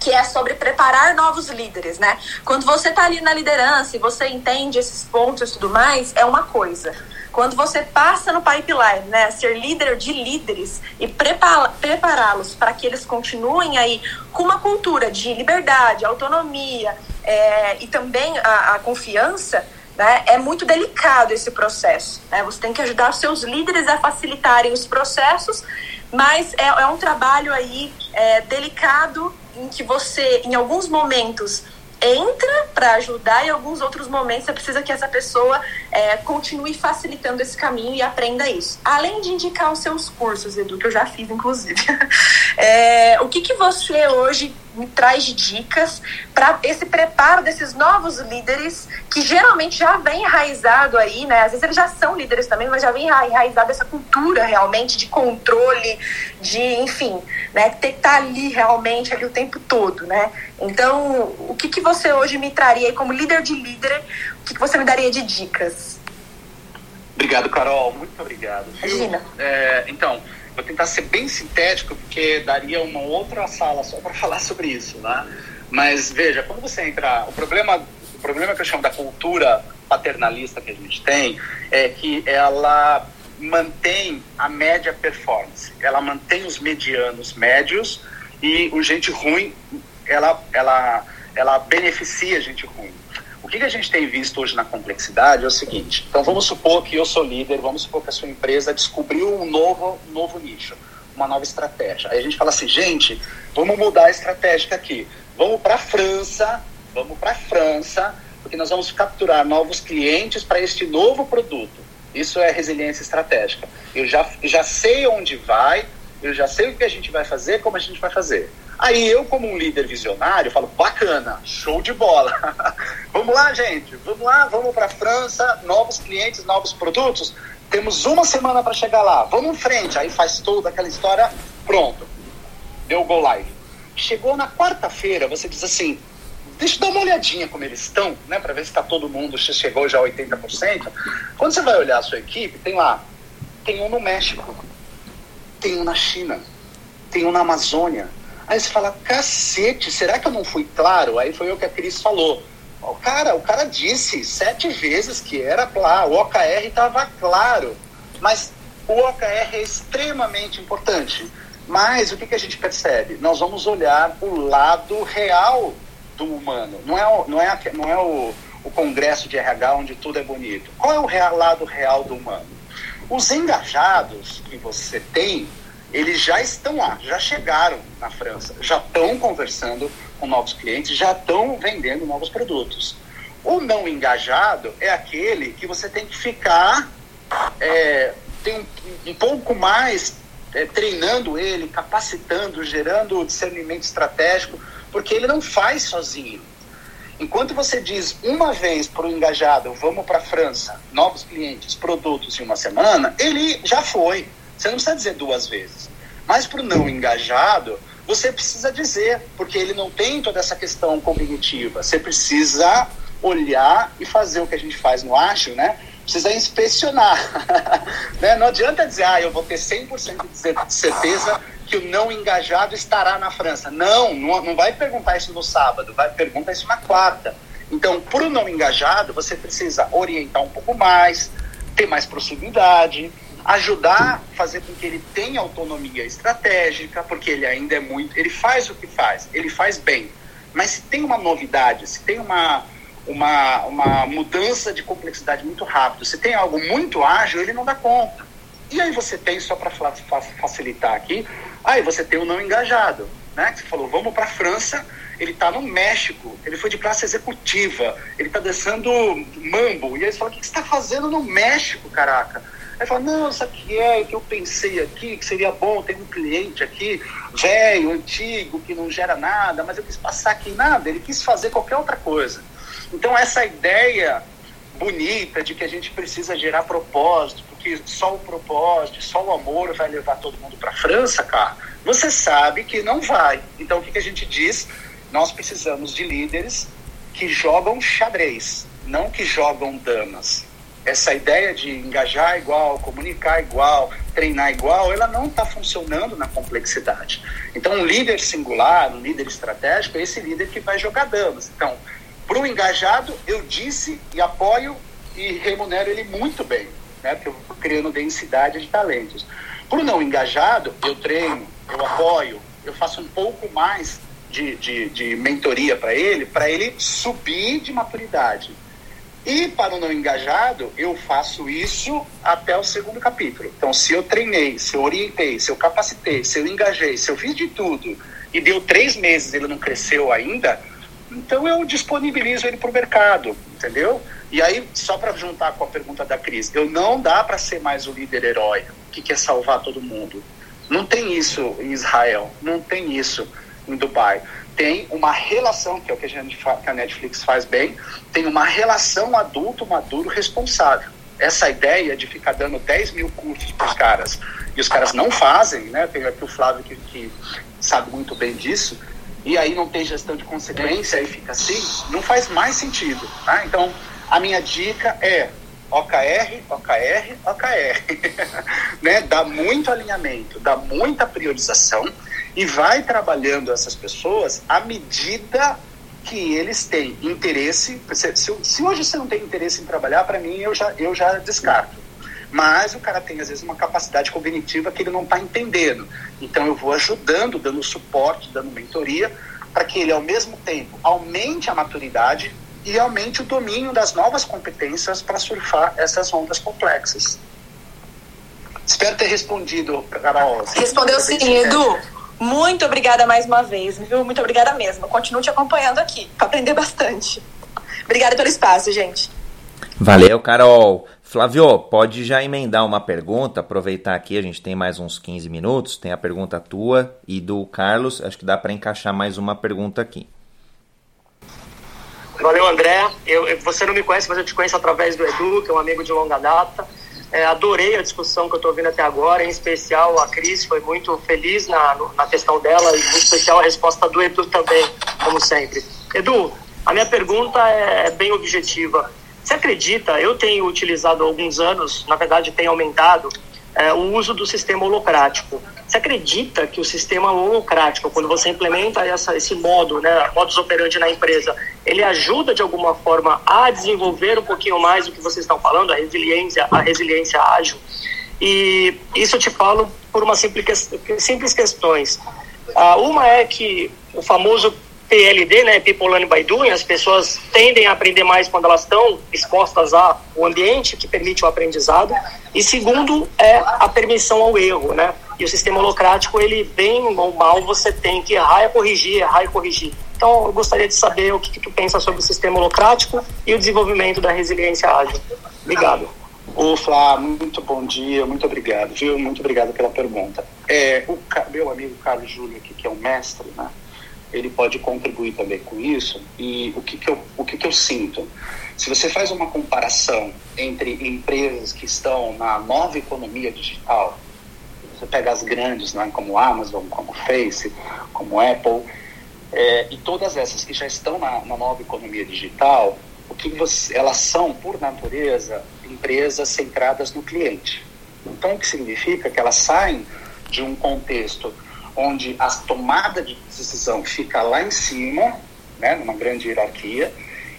que é sobre preparar novos líderes, né? Quando você está ali na liderança e você entende esses pontos e tudo mais, é uma coisa. Quando você passa no pipeline, né, ser líder de líderes e prepará-los para que eles continuem aí com uma cultura de liberdade, autonomia é, e também a, a confiança, né, é muito delicado esse processo. Né? Você tem que ajudar os seus líderes a facilitarem os processos, mas é, é um trabalho aí é, delicado em que você, em alguns momentos, entra para ajudar e em alguns outros momentos você precisa que essa pessoa é, continue facilitando esse caminho e aprenda isso. Além de indicar os seus cursos, Edu, que eu já fiz, inclusive. [laughs] É, o que, que você hoje me traz de dicas para esse preparo desses novos líderes que geralmente já vem enraizado aí, né? Às vezes eles já são líderes também, mas já vem enraizado essa cultura realmente de controle, de, enfim, né? Ter que estar tá ali realmente ali o tempo todo, né? Então, o que, que você hoje me traria como líder de líder? O que, você me daria de dicas? Obrigado, Carol. Muito obrigado. Imagina. É, então, Vou tentar ser bem sintético, porque daria uma outra sala só para [laughs] falar sobre isso, né? Mas veja, quando você entra, o problema, o problema que eu chamo da cultura paternalista que a gente tem é que ela mantém a média performance, ela mantém os medianos médios e o gente ruim, ela, ela, ela beneficia a gente ruim. O que, que a gente tem visto hoje na complexidade é o seguinte: então vamos supor que eu sou líder, vamos supor que a sua empresa descobriu um novo, novo nicho, uma nova estratégia. Aí a gente fala assim, gente, vamos mudar a estratégia aqui. Vamos para a França, vamos para a França, porque nós vamos capturar novos clientes para este novo produto. Isso é resiliência estratégica. Eu já, já sei onde vai, eu já sei o que a gente vai fazer, como a gente vai fazer. Aí eu, como um líder visionário, falo, bacana, show de bola. [laughs] vamos lá, gente, vamos lá, vamos para a França, novos clientes, novos produtos. Temos uma semana para chegar lá, vamos em frente. Aí faz toda aquela história, pronto, deu go live. Chegou na quarta-feira, você diz assim, deixa eu dar uma olhadinha como eles estão, né, para ver se está todo mundo, se chegou já a 80%. Quando você vai olhar a sua equipe, tem lá, tem um no México, tem um na China, tem um na Amazônia. Aí você fala, cacete, será que eu não fui claro? Aí foi o que a Cris falou. O cara, o cara disse sete vezes que era lá, o OKR estava claro. Mas o OKR é extremamente importante. Mas o que, que a gente percebe? Nós vamos olhar o lado real do humano. Não é, não é, não é o, o congresso de RH onde tudo é bonito. Qual é o real, lado real do humano? Os engajados que você tem, eles já estão lá, já chegaram na França, já estão conversando com novos clientes, já estão vendendo novos produtos. O não engajado é aquele que você tem que ficar é, tem um, um, pouco mais é, treinando ele, capacitando, gerando discernimento estratégico, porque ele não faz sozinho. Enquanto você diz uma vez para o engajado, vamos para a França, novos clientes, produtos em uma semana, ele já foi. Você não precisa dizer duas vezes. Mas para o não engajado, você precisa dizer, porque ele não tem toda essa questão cognitiva. Você precisa olhar e fazer o que a gente faz no Ágil, né? Precisa inspecionar. [laughs] né? Não adianta dizer, ah, eu vou ter 100% de certeza que o não engajado estará na França. Não, não, não vai perguntar isso no sábado, vai perguntar isso na quarta. Então, para o não engajado, você precisa orientar um pouco mais, ter mais proximidade, ajudar fazer com que ele tenha autonomia estratégica, porque ele ainda é muito. Ele faz o que faz, ele faz bem. Mas se tem uma novidade, se tem uma, uma, uma mudança de complexidade muito rápido, se tem algo muito ágil, ele não dá conta. E aí você tem, só para facilitar aqui, aí você tem o não engajado, né? Que você falou, vamos para a França, ele está no México, ele foi de classe executiva, ele está descendo mambo. E aí você fala, o que você está fazendo no México, caraca? Aí fala, não, sabe o que é que eu pensei aqui, que seria bom ter um cliente aqui, velho, antigo, que não gera nada, mas eu quis passar aqui nada, ele quis fazer qualquer outra coisa. Então essa ideia bonita de que a gente precisa gerar propósito, porque só o propósito, só o amor vai levar todo mundo para a França, cara, você sabe que não vai. Então o que, que a gente diz? Nós precisamos de líderes que jogam xadrez, não que jogam damas. Essa ideia de engajar igual, comunicar igual, treinar igual, ela não está funcionando na complexidade. Então, um líder singular, um líder estratégico, é esse líder que vai jogar damas. Então, para o engajado, eu disse e apoio e remunero ele muito bem, né? porque eu estou criando densidade de talentos. Para o não engajado, eu treino, eu apoio, eu faço um pouco mais de, de, de mentoria para ele, para ele subir de maturidade. E para o não engajado, eu faço isso até o segundo capítulo. Então, se eu treinei, se eu orientei, se eu capacitei, se eu engajei, se eu fiz de tudo e deu três meses ele não cresceu ainda, então eu disponibilizo ele para o mercado, entendeu? E aí, só para juntar com a pergunta da Cris, eu não dá para ser mais o líder herói que quer salvar todo mundo. Não tem isso em Israel, não tem isso em Dubai. Tem uma relação, que é o que a, Netflix faz bem, tem uma relação adulto, maduro, responsável. Essa ideia de ficar dando 10 mil cursos para os caras e os caras não fazem, né? Tem aqui o Flávio que, que sabe muito bem disso, e aí não tem gestão de consequência e fica assim, não faz mais sentido. Tá? Então, a minha dica é OKR, OKR, OKR. [laughs] né? Dá muito alinhamento, dá muita priorização e vai trabalhando essas pessoas à medida que eles têm interesse. Se, se, se hoje você não tem interesse em trabalhar, para mim eu já, eu já descarto mas o cara tem às vezes uma capacidade cognitiva que ele não está entendendo. Então eu vou ajudando, dando suporte, dando mentoria, para que ele ao mesmo tempo aumente a maturidade e aumente o domínio das novas competências para surfar essas ondas complexas. Espero ter respondido, Carol. Respondeu sim, Edu. Muito obrigada mais uma vez, viu? Muito obrigada mesmo. continuo te acompanhando aqui, para aprender bastante. Obrigada pelo espaço, gente. Valeu, Carol. Flávio, pode já emendar uma pergunta, aproveitar aqui, a gente tem mais uns 15 minutos, tem a pergunta tua e do Carlos, acho que dá para encaixar mais uma pergunta aqui. Valeu, André. Eu, você não me conhece, mas eu te conheço através do Edu, que é um amigo de longa data. É, adorei a discussão que eu estou ouvindo até agora, em especial a Cris foi muito feliz na, na questão dela, e em especial a resposta do Edu também, como sempre. Edu, a minha pergunta é bem objetiva. Você acredita? Eu tenho utilizado há alguns anos, na verdade, tem aumentado é, o uso do sistema holocrático. Você acredita que o sistema holocrático, quando você implementa essa, esse modo, né, modus operandi na empresa, ele ajuda de alguma forma a desenvolver um pouquinho mais o que vocês estão falando, a resiliência, a resiliência ágil? E isso eu te falo por uma simples, simples questões. Ah, uma é que o famoso PLD, né, People Learning by Doing, as pessoas tendem a aprender mais quando elas estão expostas ao ambiente que permite o aprendizado. E segundo é a permissão ao erro, né? E o sistema holocrático, ele bem ou mal, você tem que errar e corrigir, errar e corrigir. Então, eu gostaria de saber o que, que tu pensa sobre o sistema holocrático e o desenvolvimento da resiliência ágil. Obrigado. Ô, Flá, muito bom dia, muito obrigado, viu? Muito obrigado pela pergunta. É, o meu amigo Carlos Júlio aqui, que é um mestre, né? Ele pode contribuir também com isso. E o que, que, eu, o que, que eu sinto? Se você faz uma comparação entre empresas que estão na nova economia digital, você pega as grandes, né, como Amazon, como Face, como Apple, é, e todas essas que já estão na, na nova economia digital, o que você, elas são, por natureza, empresas centradas no cliente. Então, o que significa que elas saem de um contexto onde a tomada de decisão fica lá em cima, né, numa grande hierarquia,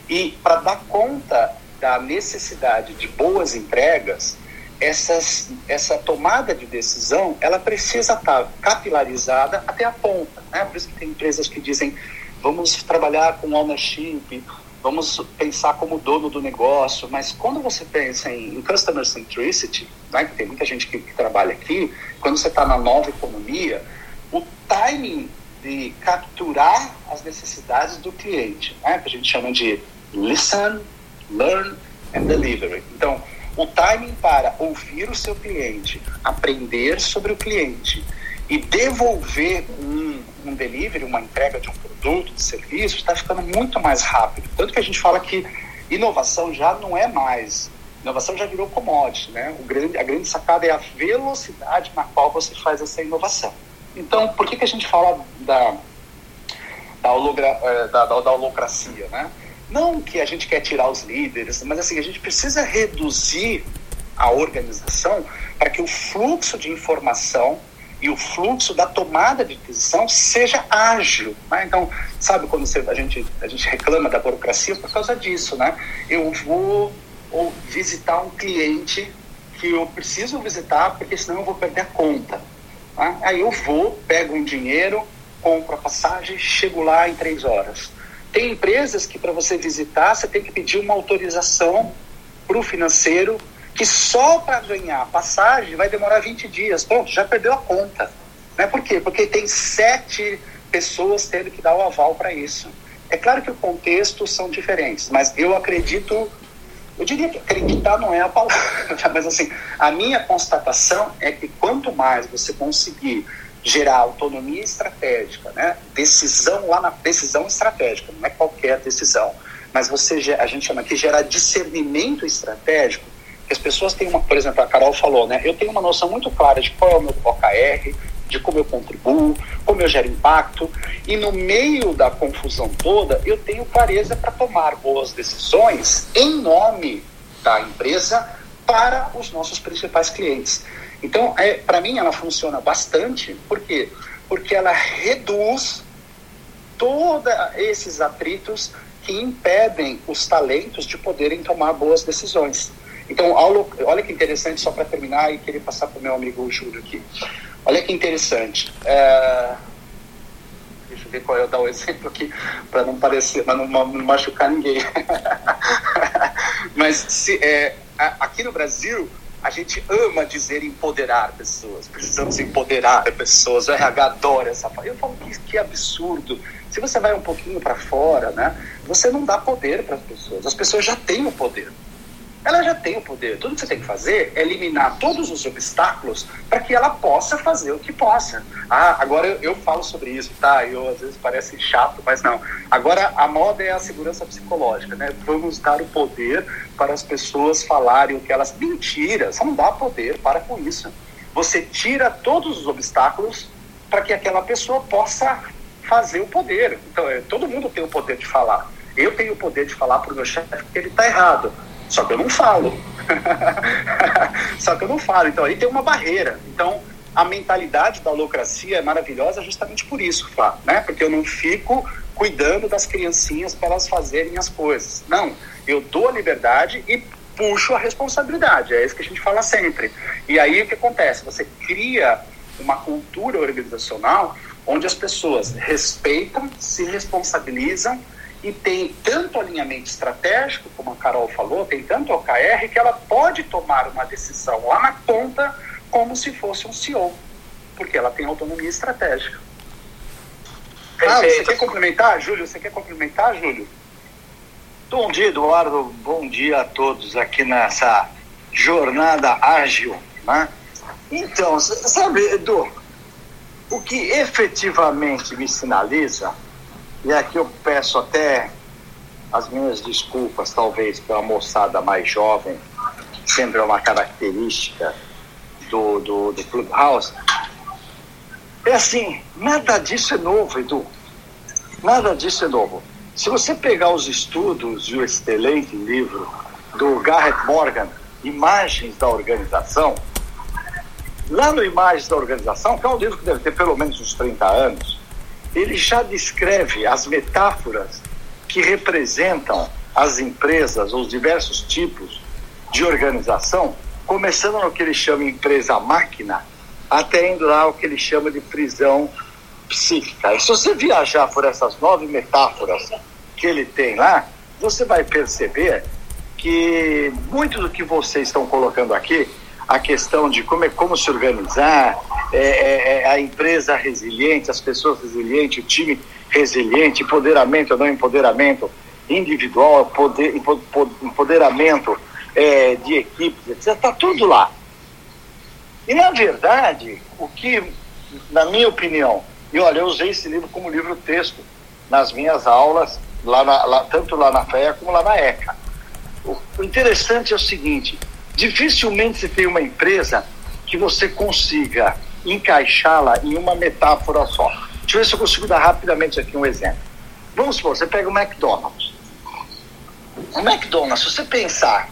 e para dar conta da necessidade de boas entregas, essas, essa tomada de decisão ela precisa estar tá capilarizada até a ponta. Né? Por isso que tem empresas que dizem vamos trabalhar com ownership, vamos pensar como dono do negócio, mas quando você pensa em, em customer centricity, né, que tem muita gente que, que trabalha aqui, quando você está na nova economia, o timing de capturar as necessidades do cliente, né, que a gente chama de listen, learn and delivery. Então, o timing para ouvir o seu cliente, aprender sobre o cliente e devolver um, um delivery, uma entrega de um produto, de serviço, está ficando muito mais rápido. Tanto que a gente fala que inovação já não é mais. Inovação já virou commodity, né? O grande, a grande sacada é a velocidade na qual você faz essa inovação. Então, por que, que a gente fala da, da, hologra, eh, da, da, da holocracia, né? Não que a gente quer tirar os líderes, mas assim, a gente precisa reduzir a organização para que o fluxo de informação e o fluxo da tomada de decisão seja ágil. Né? Então, sabe quando você, a, gente, a gente reclama da burocracia por causa disso, né? Eu vou ou visitar um cliente que eu preciso visitar porque senão eu vou perder a conta. Né? Aí eu vou, pego um dinheiro, compro a passagem, chego lá em três horas. Tem empresas que para você visitar você tem que pedir uma autorização para o financeiro que só para ganhar passagem vai demorar 20 dias. Pronto, já perdeu a conta. Né? Por quê? Porque tem sete pessoas tendo que dar o aval para isso. É claro que o contexto são diferentes, mas eu acredito, eu diria que acreditar não é a palavra, [laughs] mas assim, a minha constatação é que quanto mais você conseguir gerar autonomia estratégica, né? Decisão lá na decisão estratégica, não é qualquer decisão, mas você a gente chama aqui gerar discernimento estratégico, que as pessoas têm uma, por exemplo, a Carol falou, né? Eu tenho uma noção muito clara de qual é o meu OKR, de como eu contribuo, como eu gero impacto, e no meio da confusão toda, eu tenho clareza para tomar boas decisões em nome da empresa para os nossos principais clientes. Então, é, para mim, ela funciona bastante. Por quê? Porque ela reduz todos esses atritos que impedem os talentos de poderem tomar boas decisões. Então, olha que interessante, só para terminar e querer passar para o meu amigo Júlio aqui. Olha que interessante. É... Deixa eu ver qual é, eu dar o um exemplo aqui, para não parecer, para não, não, machucar ninguém. [laughs] Mas se, é, aqui no Brasil, a gente ama dizer empoderar pessoas, precisamos empoderar pessoas, o RH adora essa palavra. Eu falo que, que absurdo. Se você vai um pouquinho para fora, né, você não dá poder para as pessoas, as pessoas já têm o poder ela já tem o poder. Tudo que você tem que fazer é eliminar todos os obstáculos para que ela possa fazer o que possa. Ah, agora eu, eu, falo sobre isso, tá? Eu às vezes parece chato, mas não. Agora a moda é a segurança psicológica, né? Vamos dar o poder para as pessoas falarem o que elas. Mentira! Você não dá poder, para com isso. Você tira todos os obstáculos para que aquela pessoa possa fazer o poder. Então, é, todo mundo tem o poder de falar. Eu tenho o poder de falar para o meu chefe que ele está errado só que eu não falo. [laughs] Só que eu não falo. Então aí tem uma barreira. Então a mentalidade da holocracia é maravilhosa justamente por isso, Flá, né? Porque eu não fico cuidando das criancinhas para elas fazerem as coisas. Não, eu dou a liberdade e puxo a responsabilidade. É isso que a gente fala sempre. E aí o que acontece? Você cria uma cultura organizacional onde as pessoas respeitam, se responsabilizam e tem tanto alinhamento estratégico, como a Carol falou, tem tanto OKR, que ela pode tomar uma decisão lá na ponta como se fosse um CEO, porque ela tem autonomia estratégica. Ah, você quer complementar, Júlio? Você quer complementar, Júlio? Bom dia, Eduardo. Bom dia a todos aqui nessa jornada ágil. Né? Então, sabe, Edu, o que efetivamente me sinaliza e aqui eu peço até as minhas desculpas, talvez, pela moçada mais jovem, sempre é uma característica do, do, do Clubhouse. É assim, nada disso é novo, Edu. Nada disso é novo. Se você pegar os estudos e o excelente livro do Garrett Morgan, Imagens da Organização, lá no Imagens da Organização, que é um livro que deve ter pelo menos uns 30 anos, ele já descreve as metáforas que representam as empresas, os diversos tipos de organização, começando no que ele chama empresa máquina, até indo lá o que ele chama de prisão psíquica. E se você viajar por essas nove metáforas que ele tem lá, você vai perceber que muito do que vocês estão colocando aqui, a questão de como, é, como se organizar, é, é, é a empresa resiliente, as pessoas resilientes, o time resiliente, empoderamento ou não empoderamento individual, poder, empoderamento é, de equipes, etc. Está tudo lá. E, na verdade, o que, na minha opinião, e olha, eu usei esse livro como livro-texto nas minhas aulas, lá, na, lá tanto lá na FEA como lá na ECA. O interessante é o seguinte: dificilmente você tem uma empresa que você consiga encaixá-la em uma metáfora só. Deixa eu ver se eu consigo dar rapidamente aqui um exemplo. Vamos supor, você pega o McDonald's. O McDonald's, se você pensar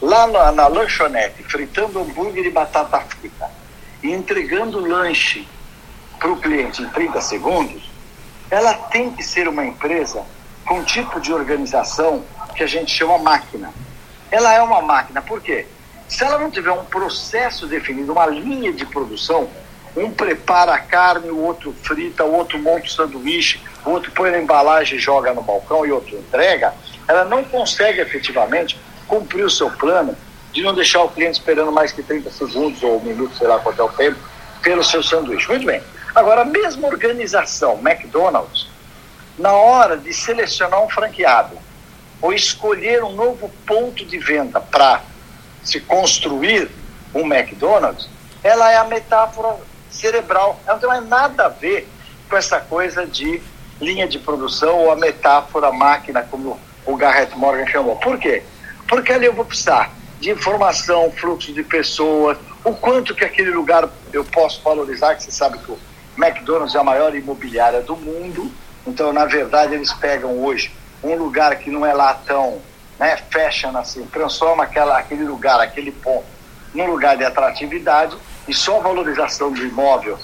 lá na, na lanchonete, fritando hambúrguer e batata frita, e entregando o lanche para o cliente em 30 segundos, ela tem que ser uma empresa com um tipo de organização que a gente chama máquina. Ela é uma máquina, por quê? Se ela não tiver um processo definido, uma linha de produção, um prepara a carne, o outro frita, o outro monta o sanduíche, o outro põe na embalagem e joga no balcão e outro entrega, ela não consegue efetivamente cumprir o seu plano de não deixar o cliente esperando mais que 30 segundos ou um minuto, sei lá quanto é o tempo, pelo seu sanduíche. Muito bem. Agora, a mesma organização, McDonald's, na hora de selecionar um franqueado ou escolher um novo ponto de venda para se construir um McDonald's, ela é a metáfora cerebral. Ela não tem nada a ver com essa coisa de linha de produção ou a metáfora máquina, como o Garrett Morgan chamou. Por quê? Porque ali eu vou precisar de informação, fluxo de pessoas, o quanto que aquele lugar eu posso valorizar, que você sabe que o McDonald's é a maior imobiliária do mundo, então na verdade eles pegam hoje um lugar que não é lá tão né, fashion assim, transforma aquela, aquele lugar, aquele ponto, num lugar de atratividade e só a valorização do imóvel,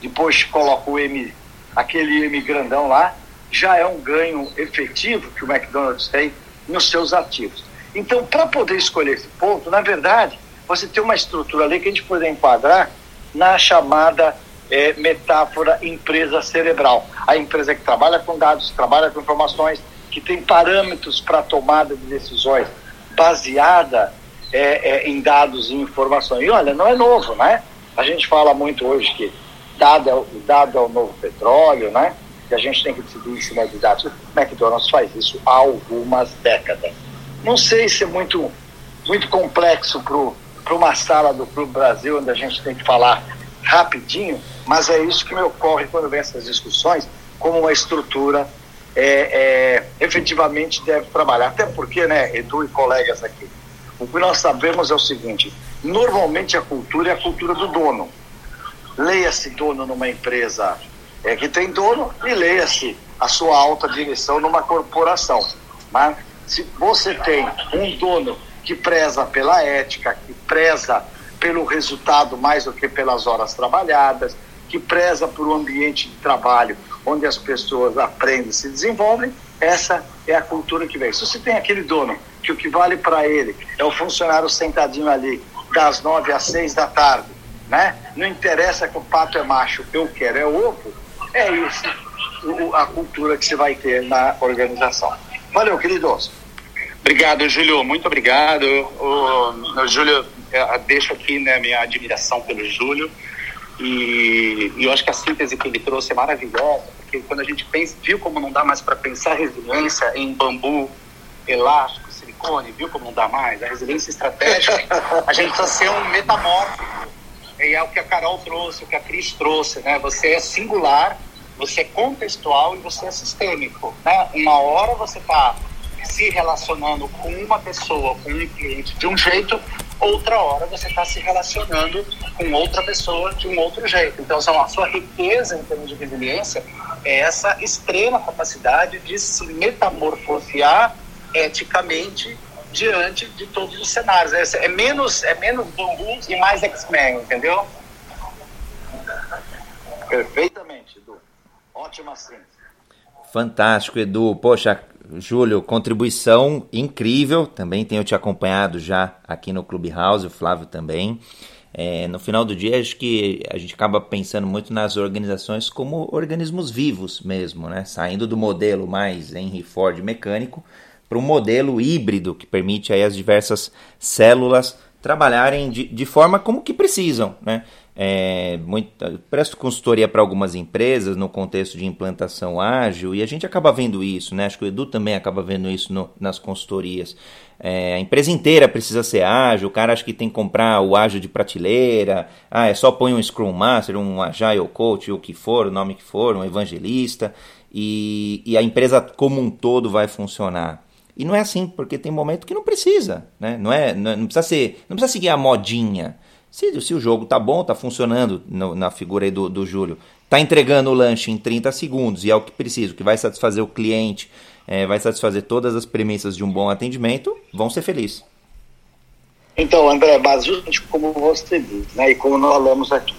depois coloca o M, aquele M grandão lá, já é um ganho efetivo que o McDonald's tem nos seus ativos. Então, para poder escolher esse ponto, na verdade, você tem uma estrutura ali que a gente pode enquadrar na chamada é, metáfora empresa cerebral. A empresa que trabalha com dados, trabalha com informações, que tem parâmetros para tomada de decisões baseada é, é, em dados e informações. E olha, não é novo, né? A gente fala muito hoje que dado é, o dado é o novo petróleo, né? Que a gente tem que decidir em cima de dados. O McDonald's faz isso há algumas décadas. Não sei se é muito, muito complexo para uma sala do Clube Brasil, onde a gente tem que falar rapidinho, mas é isso que me ocorre quando vem essas discussões, como uma estrutura é, é, efetivamente deve trabalhar. Até porque, né, Edu e colegas aqui, o que nós sabemos é o seguinte: normalmente a cultura é a cultura do dono. Leia-se dono numa empresa é, que tem dono e leia-se a sua alta direção numa corporação. Mas se você tem um dono que preza pela ética, que preza pelo resultado mais do que pelas horas trabalhadas, que preza por um ambiente de trabalho onde as pessoas aprendem se desenvolvem, essa é a cultura que vem. Se você tem aquele dono que o que vale para ele é o funcionário sentadinho ali das nove às seis da tarde, né? Não interessa que o pato é macho, eu quero é ovo, é isso a cultura que você vai ter na organização. Valeu, queridos. Obrigado, Júlio. Muito obrigado. O, o Júlio, deixo aqui né, minha admiração pelo Júlio. E, e, eu acho que a síntese que ele trouxe é maravilhosa, porque quando a gente pensa, viu como não dá mais para pensar resiliência em bambu, elástico, silicone, viu como não dá mais? A resiliência estratégica, [laughs] a gente precisa ser um metamórfico. E é o que a Carol trouxe, o que a Cris trouxe, né? Você é singular, você é contextual e você é sistêmico, né? Uma hora você está se relacionando com uma pessoa, com um cliente de um jeito, outra hora você está se relacionando com outra pessoa de um outro jeito. Então, assim, a sua riqueza em termos de resiliência é essa extrema capacidade de se metamorfosear eticamente diante de todos os cenários. É, é menos, é menos bambu e mais X-Men, entendeu? Perfeitamente, Edu. Ótima síntese. Fantástico, Edu. Poxa, Júlio, contribuição incrível. Também tenho te acompanhado já aqui no Clubhouse, o Flávio também. É, no final do dia, acho que a gente acaba pensando muito nas organizações como organismos vivos mesmo, né? Saindo do modelo mais Henry Ford mecânico para um modelo híbrido que permite aí as diversas células trabalharem de, de forma como que precisam, né? É, muito, presto consultoria para algumas empresas no contexto de implantação ágil e a gente acaba vendo isso, né? Acho que o Edu também acaba vendo isso no, nas consultorias. É, a empresa inteira precisa ser ágil, o cara acha que tem que comprar o ágil de prateleira, ah, é só põe um Scrum Master, um Agile Coach, o que for, o nome que for, um evangelista, e, e a empresa como um todo vai funcionar. E não é assim, porque tem momento que não precisa, né? Não, é, não, é, não precisa ser, não precisa seguir a modinha. Se, se o jogo tá bom, tá funcionando no, na figura aí do, do Júlio, tá entregando o lanche em 30 segundos e é o que precisa, que vai satisfazer o cliente, é, vai satisfazer todas as premissas de um bom atendimento, vão ser felizes. Então, André, mas justamente como você disse, né, e como nós falamos aqui,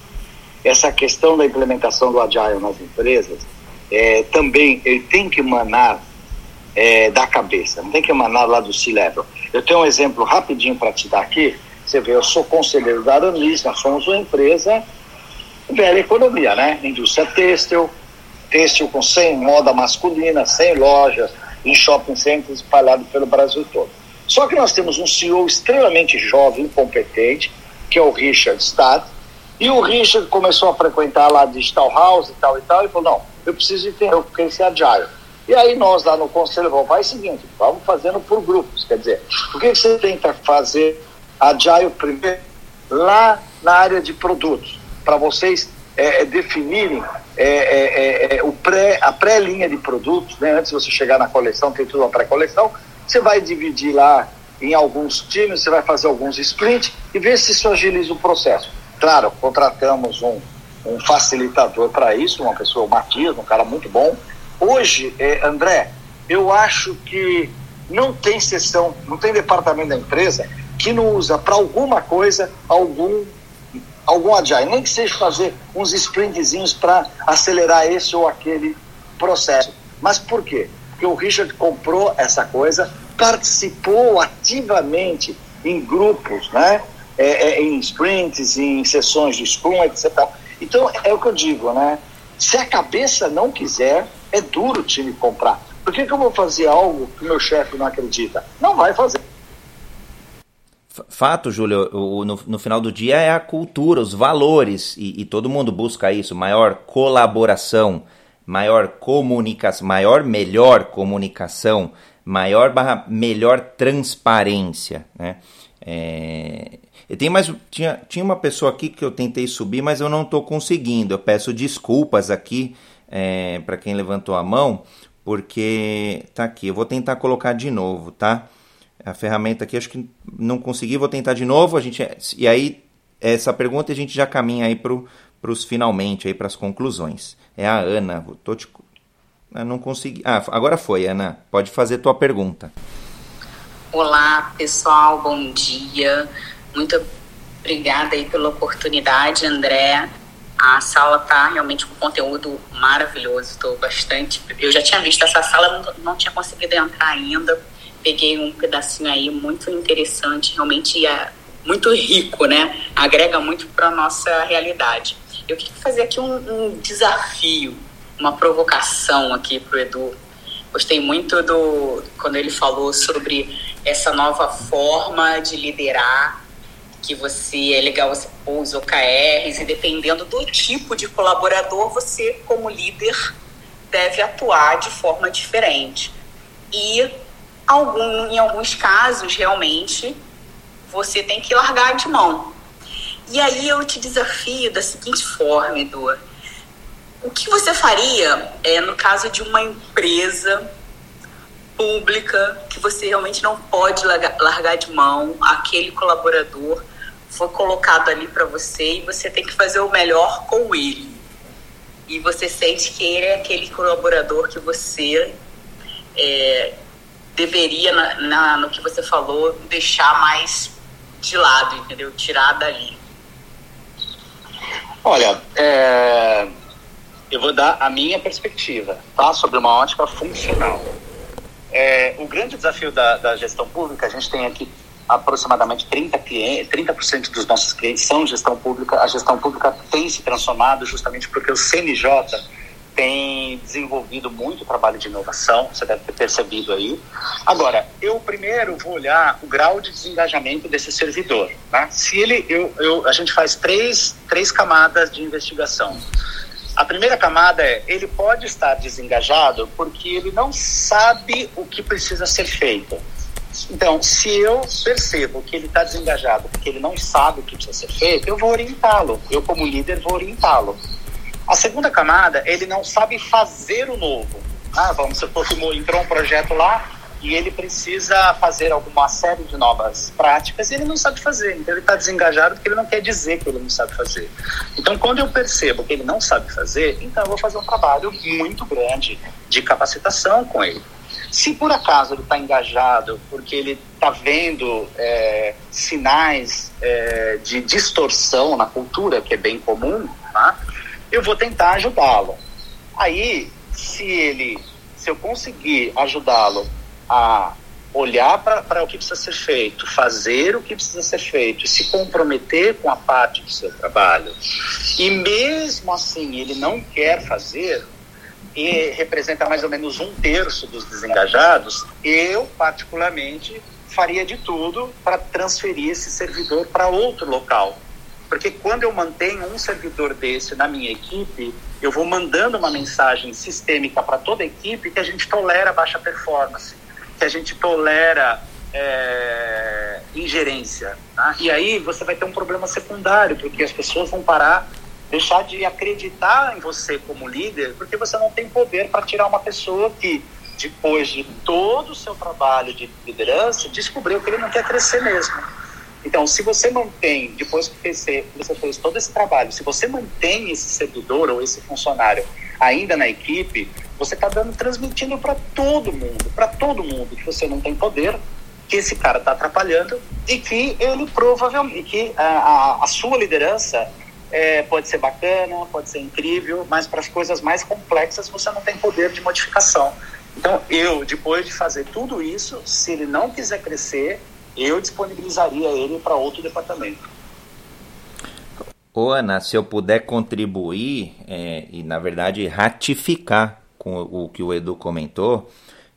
essa questão da implementação do Agile nas empresas, é, também ele tem que emanar é, da cabeça, não tem que emanar lá do C-Level. Eu tenho um exemplo rapidinho para te dar aqui, você vê, eu sou conselheiro da Aramis, nós somos uma empresa velha economia, né? Indústria têxtil, têxtil com 100 moda masculina, 100 lojas, em shopping centers espalhados pelo Brasil todo. Só que nós temos um CEO extremamente jovem, competente, que é o Richard Stad, e o Richard começou a frequentar lá Digital House e tal e tal, e falou, não, eu preciso entender o que é esse Agile. E aí nós lá no conselho vamos fazer o seguinte, vamos fazendo por grupos, quer dizer, o que você tenta fazer Agile primeiro, lá na área de produtos, para vocês é, é definirem é, é, é, o pré, a pré-linha de produtos, né? antes de você chegar na coleção, tem tudo uma pré-coleção, você vai dividir lá em alguns times, você vai fazer alguns sprints e ver se isso agiliza o processo. Claro, contratamos um, um facilitador para isso, uma pessoa, o Matias, um cara muito bom. Hoje, André, eu acho que não tem sessão, não tem departamento da empresa que não usa para alguma coisa algum algum agile, nem que seja fazer uns sprintzinhos para acelerar esse ou aquele processo. Mas por quê? Porque o Richard comprou essa coisa, participou ativamente em grupos, né? É, é, em sprints, em sessões de Scrum, etc. Então é o que eu digo, né? Se a cabeça não quiser, é duro o time comprar. Por que, que eu vou fazer algo que meu chefe não acredita? Não vai fazer. Fato, Júlio, no, no, final do dia é a cultura, os valores, e, e, todo mundo busca isso, maior colaboração, maior comunicação, maior, melhor comunicação, maior barra melhor transparência, né? É, eu tenho mais, tinha, tinha uma pessoa aqui que eu tentei subir, mas eu não estou conseguindo. Eu peço desculpas aqui é, para quem levantou a mão, porque tá aqui. Eu vou tentar colocar de novo, tá? A ferramenta aqui, acho que não consegui, vou tentar de novo. A gente, e aí, essa pergunta a gente já caminha aí para os finalmente, aí para as conclusões. É a Ana, tô te, não consegui. Ah, agora foi, Ana. Pode fazer tua pergunta. Olá, pessoal, bom dia. Muito obrigada aí pela oportunidade, André. A sala tá realmente com conteúdo maravilhoso. Estou bastante. Eu já tinha visto essa sala, não, não tinha conseguido entrar ainda peguei um pedacinho aí muito interessante, realmente é muito rico, né? Agrega muito para nossa realidade. Eu queria fazer aqui um, um desafio, uma provocação aqui para o Edu. Gostei muito do quando ele falou sobre essa nova forma de liderar, que você é legal você pôr os OKRs e dependendo do tipo de colaborador, você como líder deve atuar de forma diferente. E algum, em alguns casos, realmente, você tem que largar de mão. E aí eu te desafio da seguinte forma, Edu. O que você faria é, no caso de uma empresa pública que você realmente não pode largar de mão. Aquele colaborador foi colocado ali para você e você tem que fazer o melhor com ele. E você sente que ele é aquele colaborador que você é, deveria, na, na, no que você falou, deixar mais de lado, entendeu? Tirar dali. Olha, é, eu vou dar a minha perspectiva, tá? Sobre uma ótica funcional. É, o grande desafio da, da, gestão pública, a gente tem aqui aproximadamente 30 clientes, 30% dos nossos clientes são gestão pública. A gestão pública tem se transformado justamente porque o CNJ tem desenvolvido muito trabalho de inovação, você deve ter percebido aí. Agora, eu primeiro vou olhar o grau de desengajamento desse servidor. Né? Se ele, eu, eu, a gente faz três, três camadas de investigação. A primeira camada é ele pode estar desengajado porque ele não sabe o que precisa ser feito. Então, se eu percebo que ele está desengajado porque ele não sabe o que precisa ser feito, eu vou orientá-lo. Eu, como líder, vou orientá-lo. A segunda camada, ele não sabe fazer o novo. Ah, vamos supor que entrou um projeto lá, e ele precisa fazer alguma série de novas práticas e ele não sabe fazer. Então ele está desengajado porque ele não quer dizer que ele não sabe fazer. Então quando eu percebo que ele não sabe fazer, então eu vou fazer um trabalho muito grande de capacitação com ele. Se por acaso ele está engajado porque ele está vendo é, sinais é, de distorção na cultura, que é bem comum, tá? Eu vou tentar ajudá-lo. Aí, se ele, se eu conseguir ajudá-lo a olhar para o que precisa ser feito, fazer o que precisa ser feito se comprometer com a parte do seu trabalho, e mesmo assim ele não quer fazer, e representa mais ou menos um terço dos desengajados, eu, particularmente, faria de tudo para transferir esse servidor para outro local. Porque quando eu mantenho um servidor desse na minha equipe, eu vou mandando uma mensagem sistêmica para toda a equipe que a gente tolera baixa performance que a gente tolera é, ingerência. Tá? E aí você vai ter um problema secundário, porque as pessoas vão parar, deixar de acreditar em você como líder, porque você não tem poder para tirar uma pessoa que, depois de todo o seu trabalho de liderança, descobriu que ele não quer crescer mesmo. Então, se você mantém, depois que você fez todo esse trabalho, se você mantém esse servidor ou esse funcionário ainda na equipe, você está dando, transmitindo para todo mundo, para todo mundo que você não tem poder, que esse cara está atrapalhando e que ele provavelmente, que a, a, a sua liderança é, pode ser bacana, pode ser incrível, mas para as coisas mais complexas você não tem poder de modificação. Então, eu, depois de fazer tudo isso, se ele não quiser crescer, eu disponibilizaria ele para outro departamento. Ô Ana, se eu puder contribuir é, e, na verdade, ratificar com o que o Edu comentou,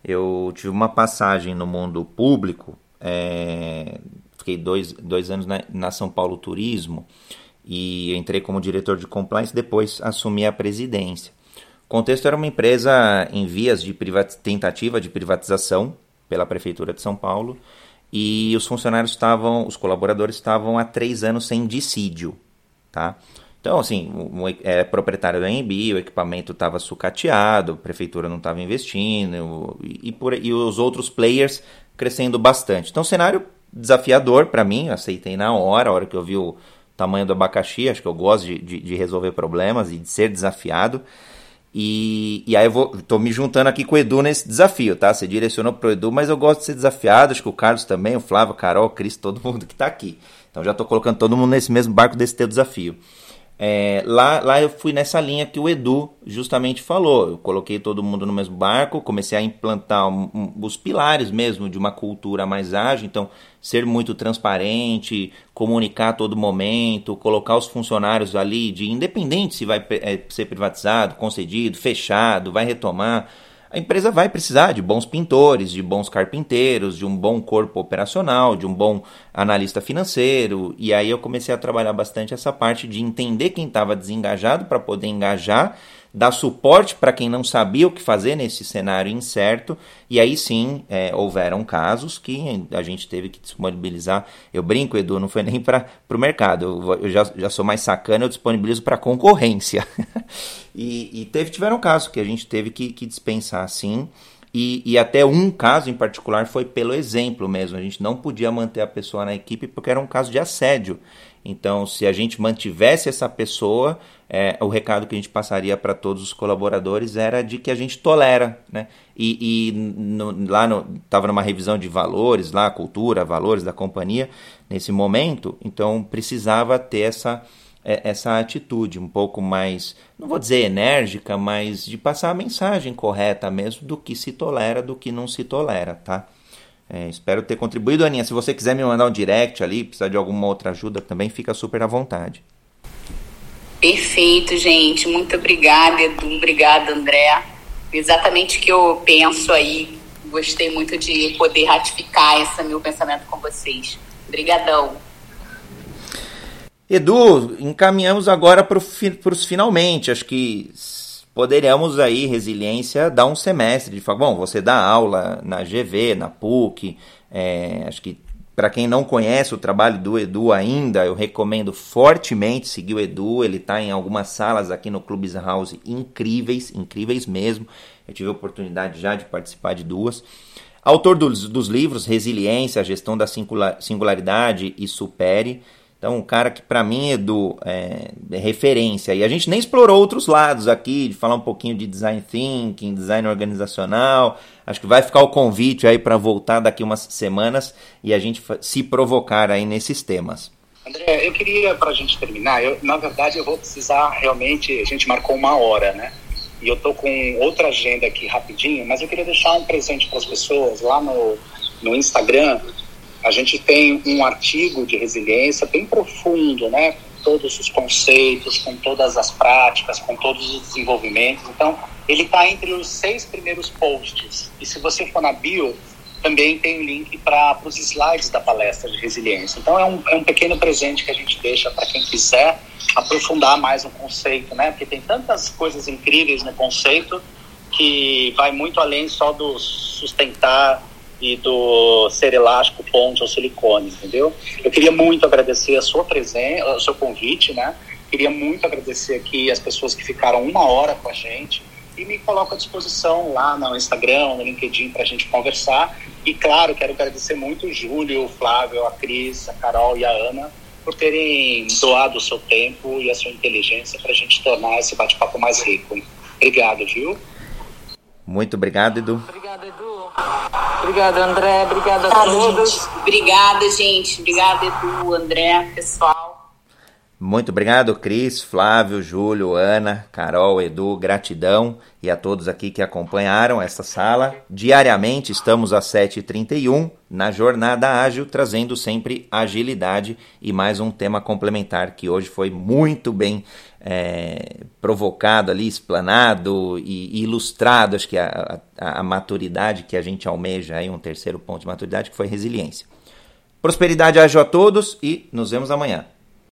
eu tive uma passagem no mundo público, é, fiquei dois, dois anos na, na São Paulo Turismo e entrei como diretor de compliance, depois assumi a presidência. O contexto era uma empresa em vias de tentativa de privatização pela Prefeitura de São Paulo e os funcionários estavam, os colaboradores estavam há três anos sem dissídio tá? Então, assim, é proprietário da AMB, o equipamento estava sucateado, a prefeitura não estava investindo, e, e, por, e os outros players crescendo bastante. Então, cenário desafiador para mim, aceitei na hora, a hora que eu vi o tamanho do abacaxi, acho que eu gosto de, de, de resolver problemas e de ser desafiado. E, e aí eu vou, tô me juntando aqui com o Edu nesse desafio, tá? Você direcionou pro Edu, mas eu gosto de ser desafiado, acho que o Carlos também, o Flávio, Carol, o Cris, todo mundo que está aqui. Então já estou colocando todo mundo nesse mesmo barco desse teu desafio. É, lá, lá eu fui nessa linha que o Edu justamente falou. Eu coloquei todo mundo no mesmo barco, comecei a implantar um, um, os pilares mesmo de uma cultura mais ágil. Então, ser muito transparente, comunicar a todo momento, colocar os funcionários ali, de independente se vai é, ser privatizado, concedido, fechado, vai retomar a empresa vai precisar de bons pintores, de bons carpinteiros, de um bom corpo operacional, de um bom analista financeiro. E aí eu comecei a trabalhar bastante essa parte de entender quem estava desengajado para poder engajar dar suporte para quem não sabia o que fazer nesse cenário incerto, e aí sim é, houveram casos que a gente teve que disponibilizar. Eu brinco, Edu, não foi nem para o mercado, eu, eu já, já sou mais sacana, eu disponibilizo para concorrência. [laughs] e, e teve, tiveram casos que a gente teve que, que dispensar sim. e, e, até um caso em particular foi pelo exemplo mesmo. A gente não podia manter a pessoa na equipe porque era um caso de assédio. Então, se a gente mantivesse essa pessoa, é, o recado que a gente passaria para todos os colaboradores era de que a gente tolera, né? E, e no, lá estava numa revisão de valores, lá cultura, valores da companhia nesse momento, então precisava ter essa é, essa atitude um pouco mais, não vou dizer enérgica, mas de passar a mensagem correta mesmo do que se tolera, do que não se tolera, tá? É, espero ter contribuído, Aninha. Se você quiser me mandar um direct ali, precisar de alguma outra ajuda também, fica super à vontade. Perfeito, gente. Muito obrigada, Edu. Obrigada, André. Exatamente o que eu penso aí. Gostei muito de poder ratificar esse meu pensamento com vocês. Obrigadão. Edu, encaminhamos agora para os finalmente. Acho que poderíamos aí, resiliência, dar um semestre de falar, bom, você dá aula na GV, na PUC, é, acho que para quem não conhece o trabalho do Edu ainda, eu recomendo fortemente seguir o Edu. Ele está em algumas salas aqui no Clubes House incríveis, incríveis mesmo. Eu tive a oportunidade já de participar de duas. Autor dos, dos livros Resiliência, Gestão da Singularidade e Supere. Então, um cara que para mim, Edu, é, é, referência. E a gente nem explorou outros lados aqui, de falar um pouquinho de design thinking, design organizacional. Acho que vai ficar o convite aí para voltar daqui umas semanas e a gente se provocar aí nesses temas. André, eu queria, para a gente terminar, eu, na verdade eu vou precisar realmente, a gente marcou uma hora, né? E eu tô com outra agenda aqui rapidinho, mas eu queria deixar um presente para as pessoas lá no, no Instagram a gente tem um artigo de resiliência bem profundo, né? Com todos os conceitos, com todas as práticas, com todos os desenvolvimentos. Então, ele está entre os seis primeiros posts. E se você for na bio, também tem o link para os slides da palestra de resiliência. Então, é um, é um pequeno presente que a gente deixa para quem quiser aprofundar mais no conceito, né? Porque tem tantas coisas incríveis no conceito que vai muito além só do sustentar e do ser elástico, ponte ou silicone, entendeu? Eu queria muito agradecer a sua presença, o seu convite, né? Queria muito agradecer aqui as pessoas que ficaram uma hora com a gente e me coloco à disposição lá no Instagram, no LinkedIn para a gente conversar. E claro, quero agradecer muito o Júlio, o Flávio, a Cris, a Carol e a Ana por terem doado o seu tempo e a sua inteligência para a gente tornar esse bate-papo mais rico. Obrigado, viu? Muito obrigado, Edu. Obrigado, Edu. Obrigada, André. Obrigada a todos. Gente. Obrigada, gente. Obrigada, Edu, André, pessoal. Muito obrigado, Cris, Flávio, Júlio, Ana, Carol, Edu, gratidão e a todos aqui que acompanharam essa sala. Diariamente estamos às 7h31 na Jornada Ágil, trazendo sempre agilidade e mais um tema complementar que hoje foi muito bem é, provocado ali, explanado e, ilustrado, acho que a, a, a, maturidade que a gente almeja, aí um terceiro ponto de maturidade, que foi resiliência. Prosperidade ágil a todos e nos vemos amanhã.